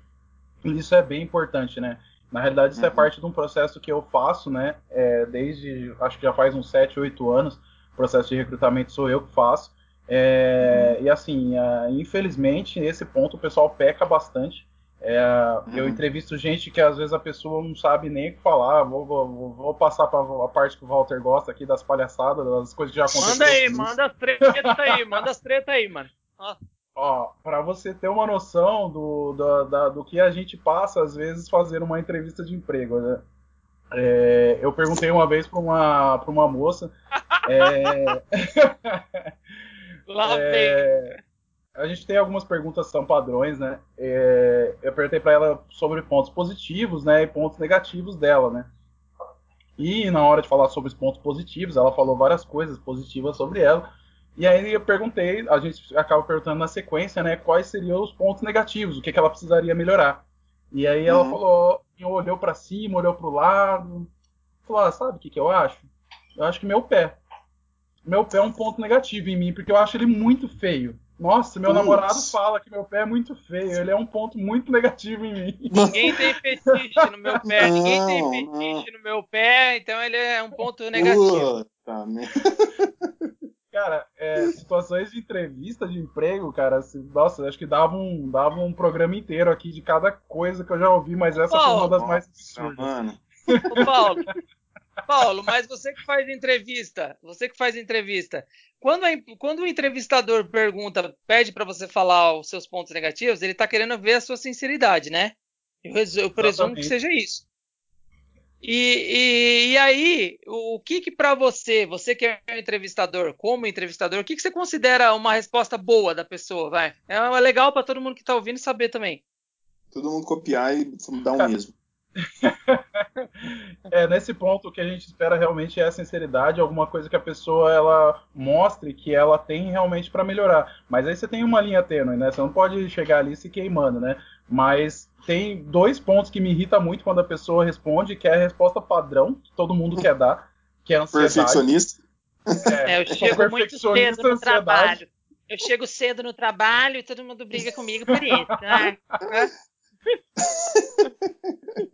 isso é bem importante, né. Na realidade, isso é uhum. é parte de um processo que eu faço, né, é, desde, acho que já faz uns 7, 8 anos, processo de recrutamento sou eu que faço, é, uhum. e assim, é, infelizmente, nesse ponto o pessoal peca bastante, é, uhum. Eu entrevisto gente que às vezes a pessoa não sabe nem o que falar. Vou, vou, vou passar para a parte que o Walter gosta aqui das palhaçadas, das coisas que já aconteceram. Manda aí, manda as treta aí, manda as treta aí, mano. Ó. Ó, para você ter uma noção do, do, da, do que a gente passa, às vezes, fazendo uma entrevista de emprego, né? É, eu perguntei uma vez para uma, uma moça. é, [LAUGHS] Lá é, vem a gente tem algumas perguntas que são padrões, né? É, eu perguntei para ela sobre pontos positivos, né, e pontos negativos dela, né? E na hora de falar sobre os pontos positivos, ela falou várias coisas positivas sobre ela. E aí eu perguntei, a gente acaba perguntando na sequência, né, quais seriam os pontos negativos, o que, que ela precisaria melhorar. E aí ela uhum. falou, olhou para cima, olhou para o lado, falou, ah, sabe o que, que eu acho? Eu acho que meu pé. Meu pé é um ponto negativo em mim, porque eu acho ele muito feio. Nossa, meu namorado fala que meu pé é muito feio. Ele é um ponto muito negativo em mim. [LAUGHS] Ninguém tem fetiche no meu pé. Não, Ninguém tem fetiche não. no meu pé, então ele é um ponto negativo. Puta, cara, é, situações de entrevista de emprego, cara, assim, nossa, acho que dava um, dava um programa inteiro aqui de cada coisa que eu já ouvi, mas essa Paulo, foi uma das mais absurdas. Mano. Ô, Paulo, Paulo, mas você que faz entrevista, você que faz entrevista, quando, a, quando o entrevistador pergunta, pede para você falar os seus pontos negativos, ele está querendo ver a sua sinceridade, né? Eu, eu presumo que seja isso. E, e, e, aí, o que que para você, você que é um entrevistador, como entrevistador, o que que você considera uma resposta boa da pessoa, vai? É legal para todo mundo que está ouvindo saber também. Todo mundo copiar e dar um mesmo. [LAUGHS] é, nesse ponto o que a gente espera realmente é a sinceridade, alguma coisa que a pessoa ela mostre que ela tem realmente para melhorar. Mas aí você tem uma linha tênue, né? Você não pode chegar ali se queimando, né? Mas tem dois pontos que me irrita muito quando a pessoa responde, que é a resposta padrão que todo mundo quer dar, que é a ansiedade. Perfeccionista? É, é eu chego muito cedo no trabalho. Eu chego cedo no trabalho e todo mundo briga comigo por isso. Né? [LAUGHS]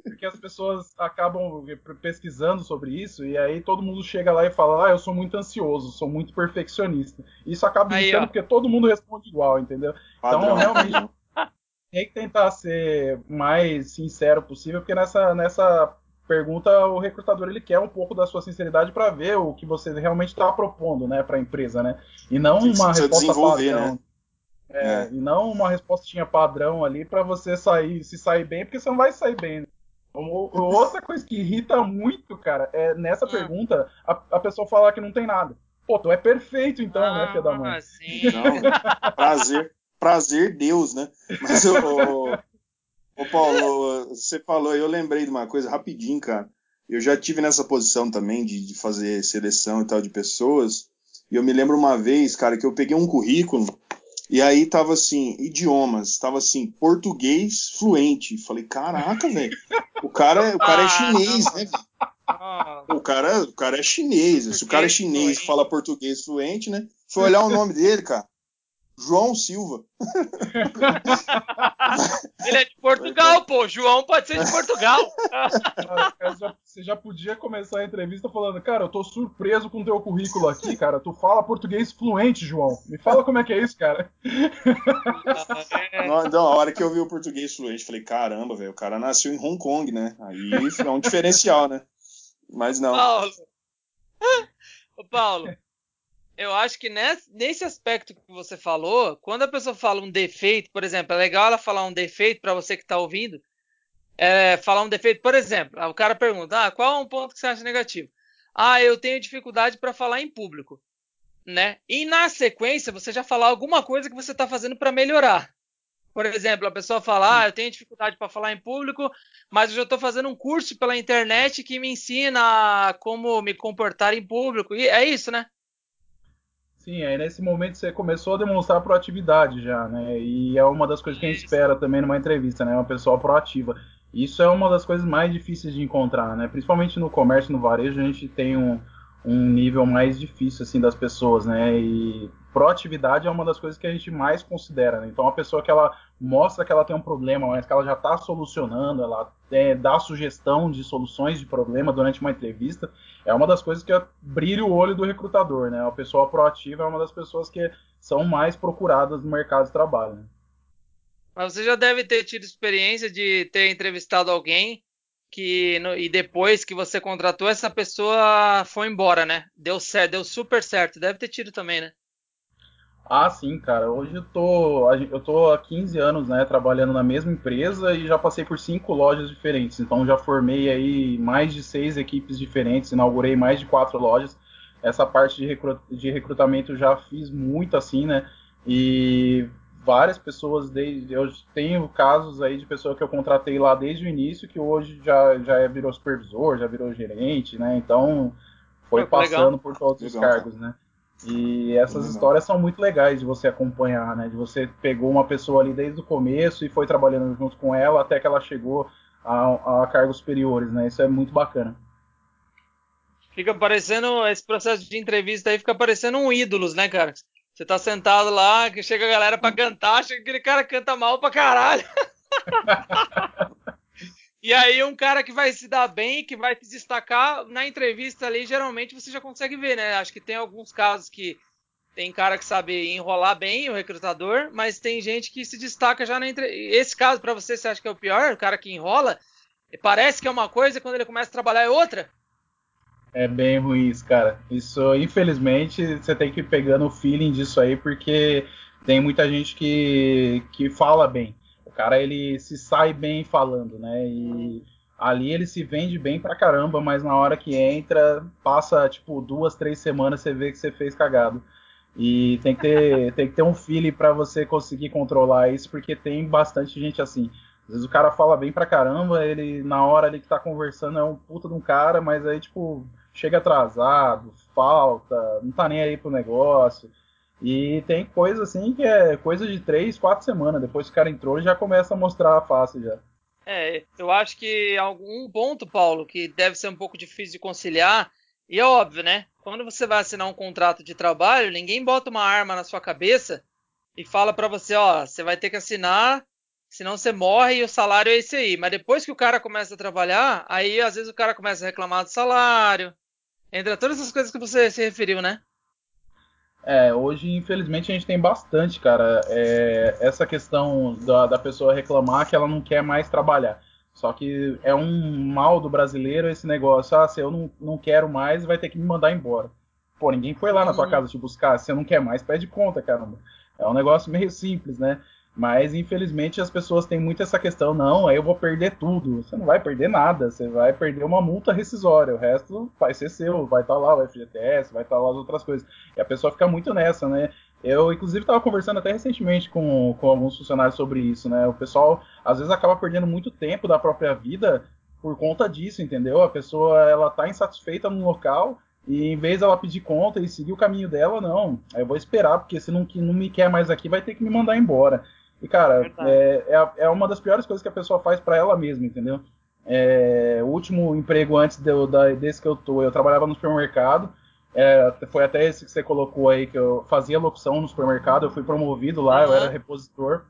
Porque as pessoas acabam pesquisando sobre isso e aí todo mundo chega lá e fala: Ah, eu sou muito ansioso, sou muito perfeccionista. Isso acaba irritando porque todo mundo responde igual, entendeu? Então, Padrão. Então, realmente, tem que tentar ser mais sincero possível, porque nessa, nessa pergunta o recrutador ele quer um pouco da sua sinceridade para ver o que você realmente está propondo, né, para a empresa, né? E não uma resposta padrão. Né? É, é. E não uma respostinha padrão ali para você sair, se sair bem, porque você não vai sair bem. Né? [LAUGHS] Outra coisa que irrita muito, cara, é nessa hum. pergunta a, a, pessoa falar que não tem nada. Pô, tu é perfeito então, né, ah, né, filha da mãe? Sim. Não, [LAUGHS] prazer, prazer Deus, né? Mas o, o Paulo, você falou, eu lembrei de uma coisa rapidinho, cara. Eu já tive nessa posição também de, de fazer seleção e tal de pessoas. E eu me lembro uma vez, cara, que eu peguei um currículo e aí tava assim, idiomas, tava assim, português fluente. Falei, caraca, velho. O cara, o cara é ah, chinês, né? Ah. O cara, o cara é chinês. Se o cara é chinês e fala português fluente, né? Foi olhar o nome dele, cara. João Silva. [LAUGHS] Ele é de Portugal, pô. João pode ser de Portugal. Você já podia começar a entrevista falando, cara, eu tô surpreso com o teu currículo aqui, cara. Tu fala português fluente, João. Me fala como é que é isso, cara. Não, não, a hora que eu vi o português fluente, falei, caramba, velho, o cara nasceu em Hong Kong, né? Aí é um diferencial, né? Mas não. Paulo. Ô, Paulo, eu acho que nesse aspecto que você falou, quando a pessoa fala um defeito, por exemplo, é legal ela falar um defeito para você que está ouvindo, é, falar um defeito. Por exemplo, o cara pergunta: ah, qual é um ponto que você acha negativo? Ah, eu tenho dificuldade para falar em público, né? E na sequência você já falar alguma coisa que você está fazendo para melhorar. Por exemplo, a pessoa fala: ah, eu tenho dificuldade para falar em público, mas eu já estou fazendo um curso pela internet que me ensina como me comportar em público. E é isso, né? Sim, aí nesse momento você começou a demonstrar proatividade já, né? E é uma das coisas que a gente espera também numa entrevista, né? Uma pessoa proativa. Isso é uma das coisas mais difíceis de encontrar, né? Principalmente no comércio, no varejo, a gente tem um, um nível mais difícil assim das pessoas, né? E proatividade é uma das coisas que a gente mais considera. Né? Então, a pessoa que ela mostra que ela tem um problema, mas que ela já está solucionando, ela é, dá sugestão de soluções de problema durante uma entrevista, é uma das coisas que brilha o olho do recrutador, né? A pessoa proativa é uma das pessoas que são mais procuradas no mercado de trabalho. Né? Mas você já deve ter tido experiência de ter entrevistado alguém que no, e depois que você contratou essa pessoa foi embora, né? Deu certo, deu super certo. Deve ter tido também, né? Ah, sim, cara. Hoje eu tô, eu tô há 15 anos, né, trabalhando na mesma empresa e já passei por cinco lojas diferentes. Então já formei aí mais de seis equipes diferentes, inaugurei mais de quatro lojas. Essa parte de, de recrutamento já fiz muito assim, né? E várias pessoas desde eu tenho casos aí de pessoa que eu contratei lá desde o início que hoje já já é, virou supervisor, já virou gerente, né? Então foi passando legal. por todos legal. os cargos, né? E essas histórias são muito legais de você acompanhar, né? De você pegou uma pessoa ali desde o começo e foi trabalhando junto com ela até que ela chegou a, a cargos superiores, né? Isso é muito bacana. Fica parecendo, esse processo de entrevista aí fica parecendo um ídolos, né, cara? Você tá sentado lá, que chega a galera pra cantar, chega aquele cara canta mal pra caralho. [LAUGHS] e aí um cara que vai se dar bem, que vai se destacar na entrevista ali, geralmente você já consegue ver, né? Acho que tem alguns casos que tem cara que sabe enrolar bem o recrutador, mas tem gente que se destaca já na entrevista. Esse caso para você, você acha que é o pior? O cara que enrola, parece que é uma coisa, quando ele começa a trabalhar é outra? É bem ruim isso, cara. Isso, infelizmente, você tem que ir pegando o feeling disso aí, porque tem muita gente que, que fala bem. O cara, ele se sai bem falando, né? E ali ele se vende bem pra caramba, mas na hora que entra, passa, tipo, duas, três semanas, você vê que você fez cagado. E tem que ter, [LAUGHS] tem que ter um feeling para você conseguir controlar isso, porque tem bastante gente assim. Às vezes o cara fala bem pra caramba, ele na hora ali que tá conversando é um puta de um cara, mas aí, tipo, chega atrasado, falta, não tá nem aí pro negócio. E tem coisa assim que é coisa de três, quatro semanas. Depois que o cara entrou, já começa a mostrar a face já. É, eu acho que algum ponto, Paulo, que deve ser um pouco difícil de conciliar, e é óbvio, né? Quando você vai assinar um contrato de trabalho, ninguém bota uma arma na sua cabeça e fala para você, ó, você vai ter que assinar, senão você morre e o salário é esse aí. Mas depois que o cara começa a trabalhar, aí às vezes o cara começa a reclamar do salário, Entra todas essas coisas que você se referiu, né? É, hoje, infelizmente, a gente tem bastante, cara, é, essa questão da, da pessoa reclamar que ela não quer mais trabalhar. Só que é um mal do brasileiro esse negócio, ah, se eu não, não quero mais, vai ter que me mandar embora. Pô, ninguém foi lá na tua uhum. casa te buscar, se você não quer mais, pede conta, caramba. É um negócio meio simples, né? Mas infelizmente as pessoas têm muito essa questão, não, aí eu vou perder tudo. Você não vai perder nada, você vai perder uma multa rescisória, o resto vai ser seu, vai estar tá lá o FGTS, vai estar tá lá as outras coisas. E a pessoa fica muito nessa, né? Eu, inclusive, estava conversando até recentemente com, com alguns funcionários sobre isso, né? O pessoal, às vezes, acaba perdendo muito tempo da própria vida por conta disso, entendeu? A pessoa, ela tá insatisfeita no local e em vez dela pedir conta e seguir o caminho dela, não. Eu vou esperar, porque se não, não me quer mais aqui, vai ter que me mandar embora. E, cara, é, é, é, uma das piores coisas que a pessoa faz para ela mesma, entendeu? É, o último emprego antes de, da, desse que eu tô, eu trabalhava no supermercado. É, foi até esse que você colocou aí, que eu fazia locução no supermercado. Eu fui promovido lá, uhum. eu era repositor.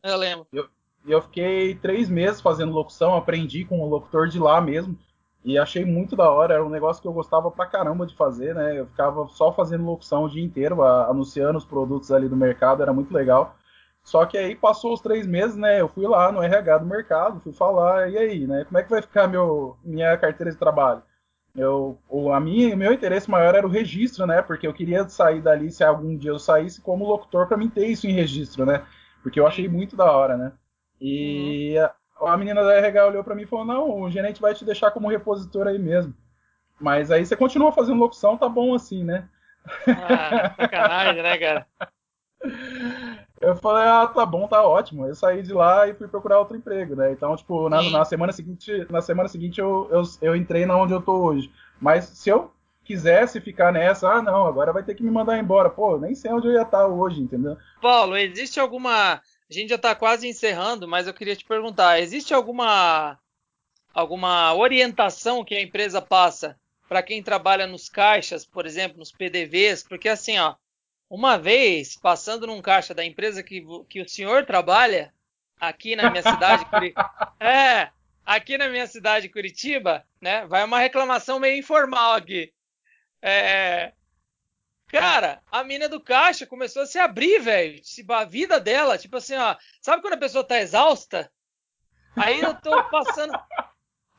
Eu lembro. E eu, eu fiquei três meses fazendo locução, aprendi com o locutor de lá mesmo. E achei muito da hora, era um negócio que eu gostava pra caramba de fazer, né? Eu ficava só fazendo locução o dia inteiro, anunciando os produtos ali do mercado, era muito legal. Só que aí passou os três meses, né? Eu fui lá no RH do mercado, fui falar, e aí, né? Como é que vai ficar meu, minha carteira de trabalho? Eu, o, a minha, meu interesse maior era o registro, né? Porque eu queria sair dali, se algum dia eu saísse como locutor, para mim ter isso em registro, né? Porque eu achei muito da hora, né? E uhum. a menina da RH olhou para mim e falou: Não, o gerente vai te deixar como repositor aí mesmo. Mas aí você continua fazendo locução, tá bom assim, né? Ah, sacanagem, né, cara? [LAUGHS] Eu falei, ah, tá bom, tá ótimo. Eu saí de lá e fui procurar outro emprego, né? Então, tipo, na, na semana seguinte, na semana seguinte eu, eu, eu, entrei na onde eu tô hoje. Mas se eu quisesse ficar nessa, ah, não, agora vai ter que me mandar embora. Pô, nem sei onde eu ia estar hoje, entendeu? Paulo, existe alguma. A gente já tá quase encerrando, mas eu queria te perguntar: existe alguma alguma orientação que a empresa passa para quem trabalha nos caixas, por exemplo, nos PDVs? Porque assim, ó, uma vez, passando num caixa da empresa que, que o senhor trabalha, aqui na minha cidade, [LAUGHS] é, aqui na minha cidade, Curitiba, né? Vai uma reclamação meio informal aqui. É, cara, a mina do caixa começou a se abrir, velho. A vida dela, tipo assim, ó. Sabe quando a pessoa tá exausta? Aí eu tô passando.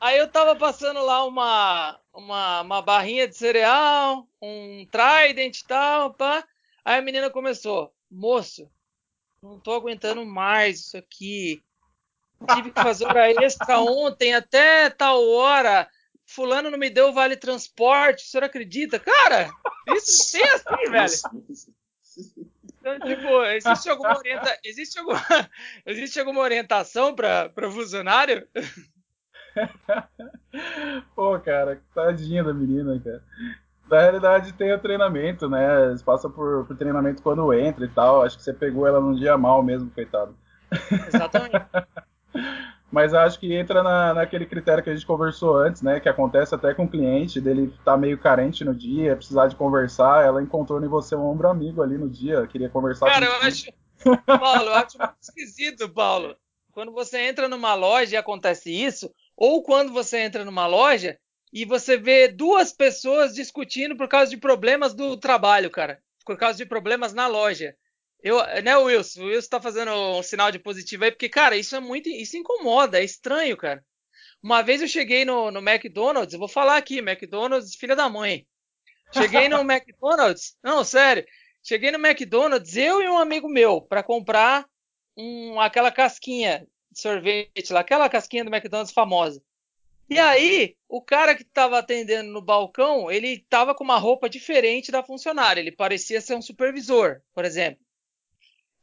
Aí eu tava passando lá uma, uma, uma barrinha de cereal, um Trident e tal, pá. Aí a menina começou, moço, não tô aguentando mais isso aqui. Tive que fazer hora extra ontem até tal hora. Fulano não me deu vale transporte. O senhor acredita? Cara, isso tem assim, velho. Então, tipo, existe alguma, orienta... existe alguma... [LAUGHS] existe alguma orientação para funcionário? [LAUGHS] Pô, cara, tadinha da menina, cara na realidade tem o treinamento, né? Eles passam por, por, treinamento quando entra e tal. Acho que você pegou ela num dia mal mesmo, coitado. Exatamente. [LAUGHS] Mas acho que entra na, naquele critério que a gente conversou antes, né? Que acontece até com o cliente, dele tá meio carente no dia, precisar de conversar. Ela encontrou em você um ombro amigo ali no dia, queria conversar Cara, eu acho. [LAUGHS] Paulo, eu acho muito esquisito, Paulo. Quando você entra numa loja e acontece isso, ou quando você entra numa loja e você vê duas pessoas discutindo por causa de problemas do trabalho, cara. Por causa de problemas na loja. Eu, né, Wilson? O Wilson tá fazendo um sinal de positivo aí, porque, cara, isso é muito. Isso incomoda, é estranho, cara. Uma vez eu cheguei no, no McDonald's, eu vou falar aqui, McDonald's, filha da mãe. Cheguei no [LAUGHS] McDonald's, não, sério. Cheguei no McDonald's, eu e um amigo meu, para comprar um, aquela casquinha de sorvete lá, aquela casquinha do McDonald's famosa. E aí, o cara que estava atendendo no balcão, ele estava com uma roupa diferente da funcionária. Ele parecia ser um supervisor, por exemplo.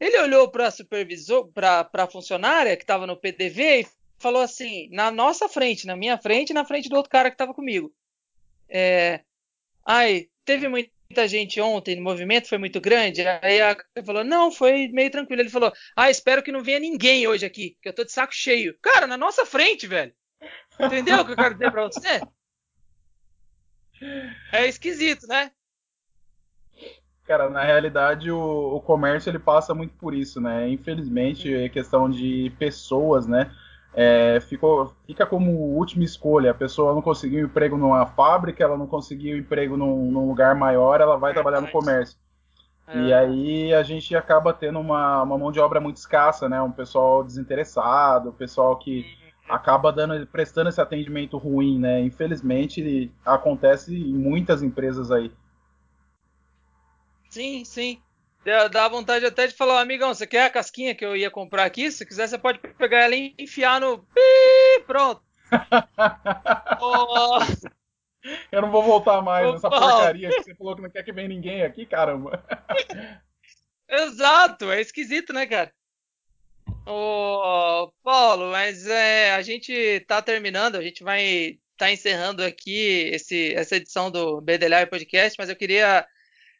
Ele olhou para supervisor, para a funcionária que estava no PDV e falou assim, na nossa frente, na minha frente, e na frente do outro cara que estava comigo. É, ai, teve muita gente ontem no movimento, foi muito grande. Aí a falou, não, foi meio tranquilo. Ele falou, ah, espero que não venha ninguém hoje aqui, que eu tô de saco cheio. Cara, na nossa frente, velho. Entendeu o que eu quero dizer pra você? É esquisito, né? Cara, na realidade o, o, comércio ele passa muito por isso, né? Infelizmente, é questão de pessoas, né? É, ficou, fica como última escolha. A pessoa não conseguiu emprego numa fábrica, ela não conseguiu emprego num, num lugar maior, ela vai trabalhar no comércio. É. E aí a gente acaba tendo uma, uma mão de obra muito escassa, né? Um pessoal desinteressado, um pessoal que acaba dando, prestando esse atendimento ruim, né? Infelizmente acontece em muitas empresas aí. Sim, sim. Dá vontade até de falar, amigão, você quer a casquinha que eu ia comprar aqui? Se quiser, você pode pegar ela e enfiar no. Pi, pronto. oh. [LAUGHS] Eu não vou voltar mais oh, nessa porcaria que você falou que não quer que venha ninguém aqui, caramba. [LAUGHS] Exato, é esquisito, né, cara? Ô, Paulo, mas é, a gente tá terminando, a gente vai estar tá encerrando aqui esse, essa edição do BDLI Podcast, mas eu queria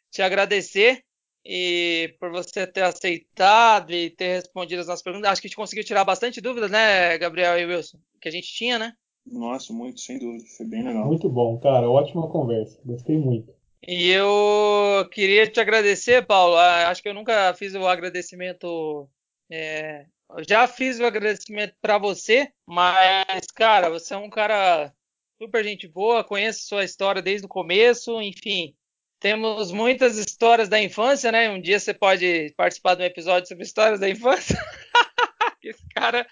te agradecer e por você ter aceitado e ter respondido as nossas perguntas. Acho que a gente conseguiu tirar bastante dúvidas, né, Gabriel e Wilson? Que a gente tinha, né? Nossa, muito, sem dúvida. Foi bem legal. Muito bom, cara. Ótima conversa. Gostei muito. E eu queria te agradecer, Paulo. Acho que eu nunca fiz o agradecimento é, já fiz o agradecimento para você, mas, cara, você é um cara super gente boa, conheço sua história desde o começo, enfim. Temos muitas histórias da infância, né? Um dia você pode participar de um episódio sobre histórias da infância. [LAUGHS] Esse cara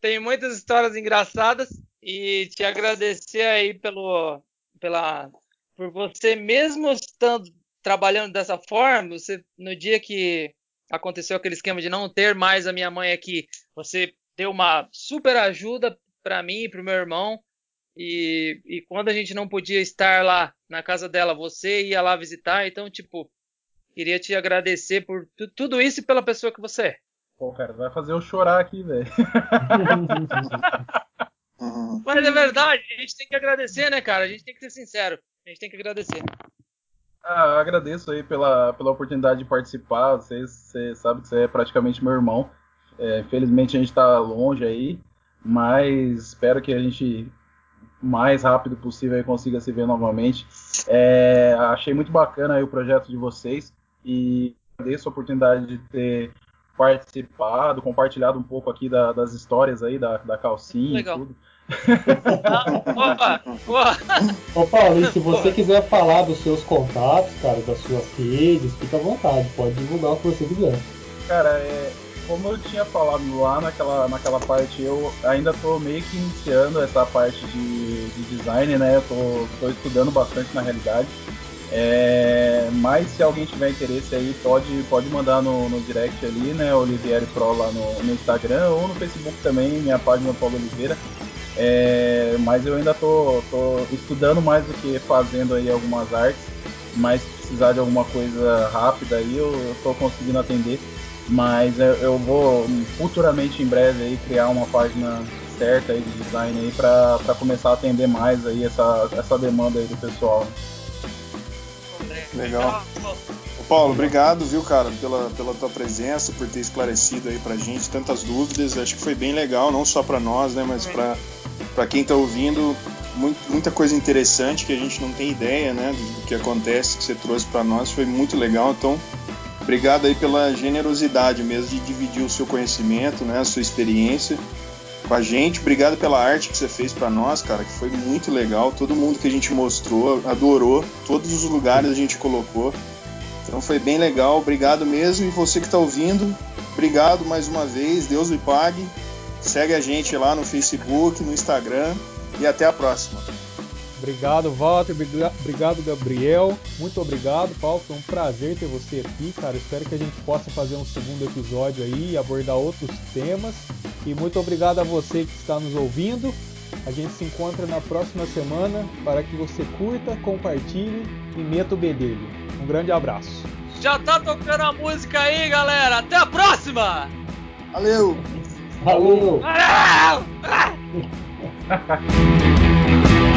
tem muitas histórias engraçadas e te agradecer aí pelo, pela, por você mesmo estando trabalhando dessa forma, você no dia que aconteceu aquele esquema de não ter mais a minha mãe aqui, você deu uma super ajuda para mim e para o meu irmão. E, e quando a gente não podia estar lá na casa dela, você ia lá visitar. Então, tipo, queria te agradecer por tudo isso e pela pessoa que você é. Pô, cara, vai fazer eu chorar aqui, velho. [LAUGHS] Mas é verdade, a gente tem que agradecer, né, cara? A gente tem que ser sincero. A gente tem que agradecer. Ah, agradeço aí pela, pela oportunidade de participar. Você, você sabe que você é praticamente meu irmão. É, infelizmente a gente está longe aí, mas espero que a gente mais rápido possível consiga se ver novamente. É, achei muito bacana o projeto de vocês e agradeço a oportunidade de ter participado, compartilhado um pouco aqui da, das histórias aí da, da calcinha Legal. e tudo. Opa, opa. Ô Paulo, e se você quiser falar dos seus contatos, cara, das suas redes, fica à vontade, pode divulgar o que você quiser. Cara, é, como eu tinha falado lá naquela, naquela parte, eu ainda estou meio que iniciando essa parte de, de design, né? Eu tô, tô estudando bastante na realidade. É, mas se alguém tiver interesse aí, pode, pode mandar no, no direct ali, né? Olivieri Pro lá no, no Instagram ou no Facebook também, minha página Paulo Oliveira. É, mas eu ainda tô, tô estudando mais do que fazendo aí algumas artes. Mas se precisar de alguma coisa rápida aí, eu, eu tô conseguindo atender. Mas eu vou futuramente em breve aí criar uma página certa aí de design aí para começar a atender mais aí essa, essa demanda aí do pessoal. Legal. Paulo, obrigado, viu, cara, pela, pela tua presença, por ter esclarecido aí pra gente tantas dúvidas. Acho que foi bem legal, não só para nós, né, mas para para quem tá ouvindo, muito, muita coisa interessante que a gente não tem ideia, né, do, que acontece, que você trouxe para nós, foi muito legal. Então, Obrigado aí pela generosidade mesmo de dividir o seu conhecimento, né, a sua experiência com a gente. Obrigado pela arte que você fez para nós, cara, que foi muito legal. Todo mundo que a gente mostrou adorou. Todos os lugares a gente colocou. Então foi bem legal. Obrigado mesmo. E você que está ouvindo, obrigado mais uma vez. Deus lhe pague. Segue a gente lá no Facebook, no Instagram e até a próxima. Obrigado, Walter. Obrigado, Gabriel. Muito obrigado, Paulo. Foi um prazer ter você aqui, cara. Espero que a gente possa fazer um segundo episódio aí e abordar outros temas. E muito obrigado a você que está nos ouvindo. A gente se encontra na próxima semana para que você curta, compartilhe e meta o bedelho. Um grande abraço. Já tá tocando a música aí, galera. Até a próxima! Valeu! Valeu! Valeu! [LAUGHS]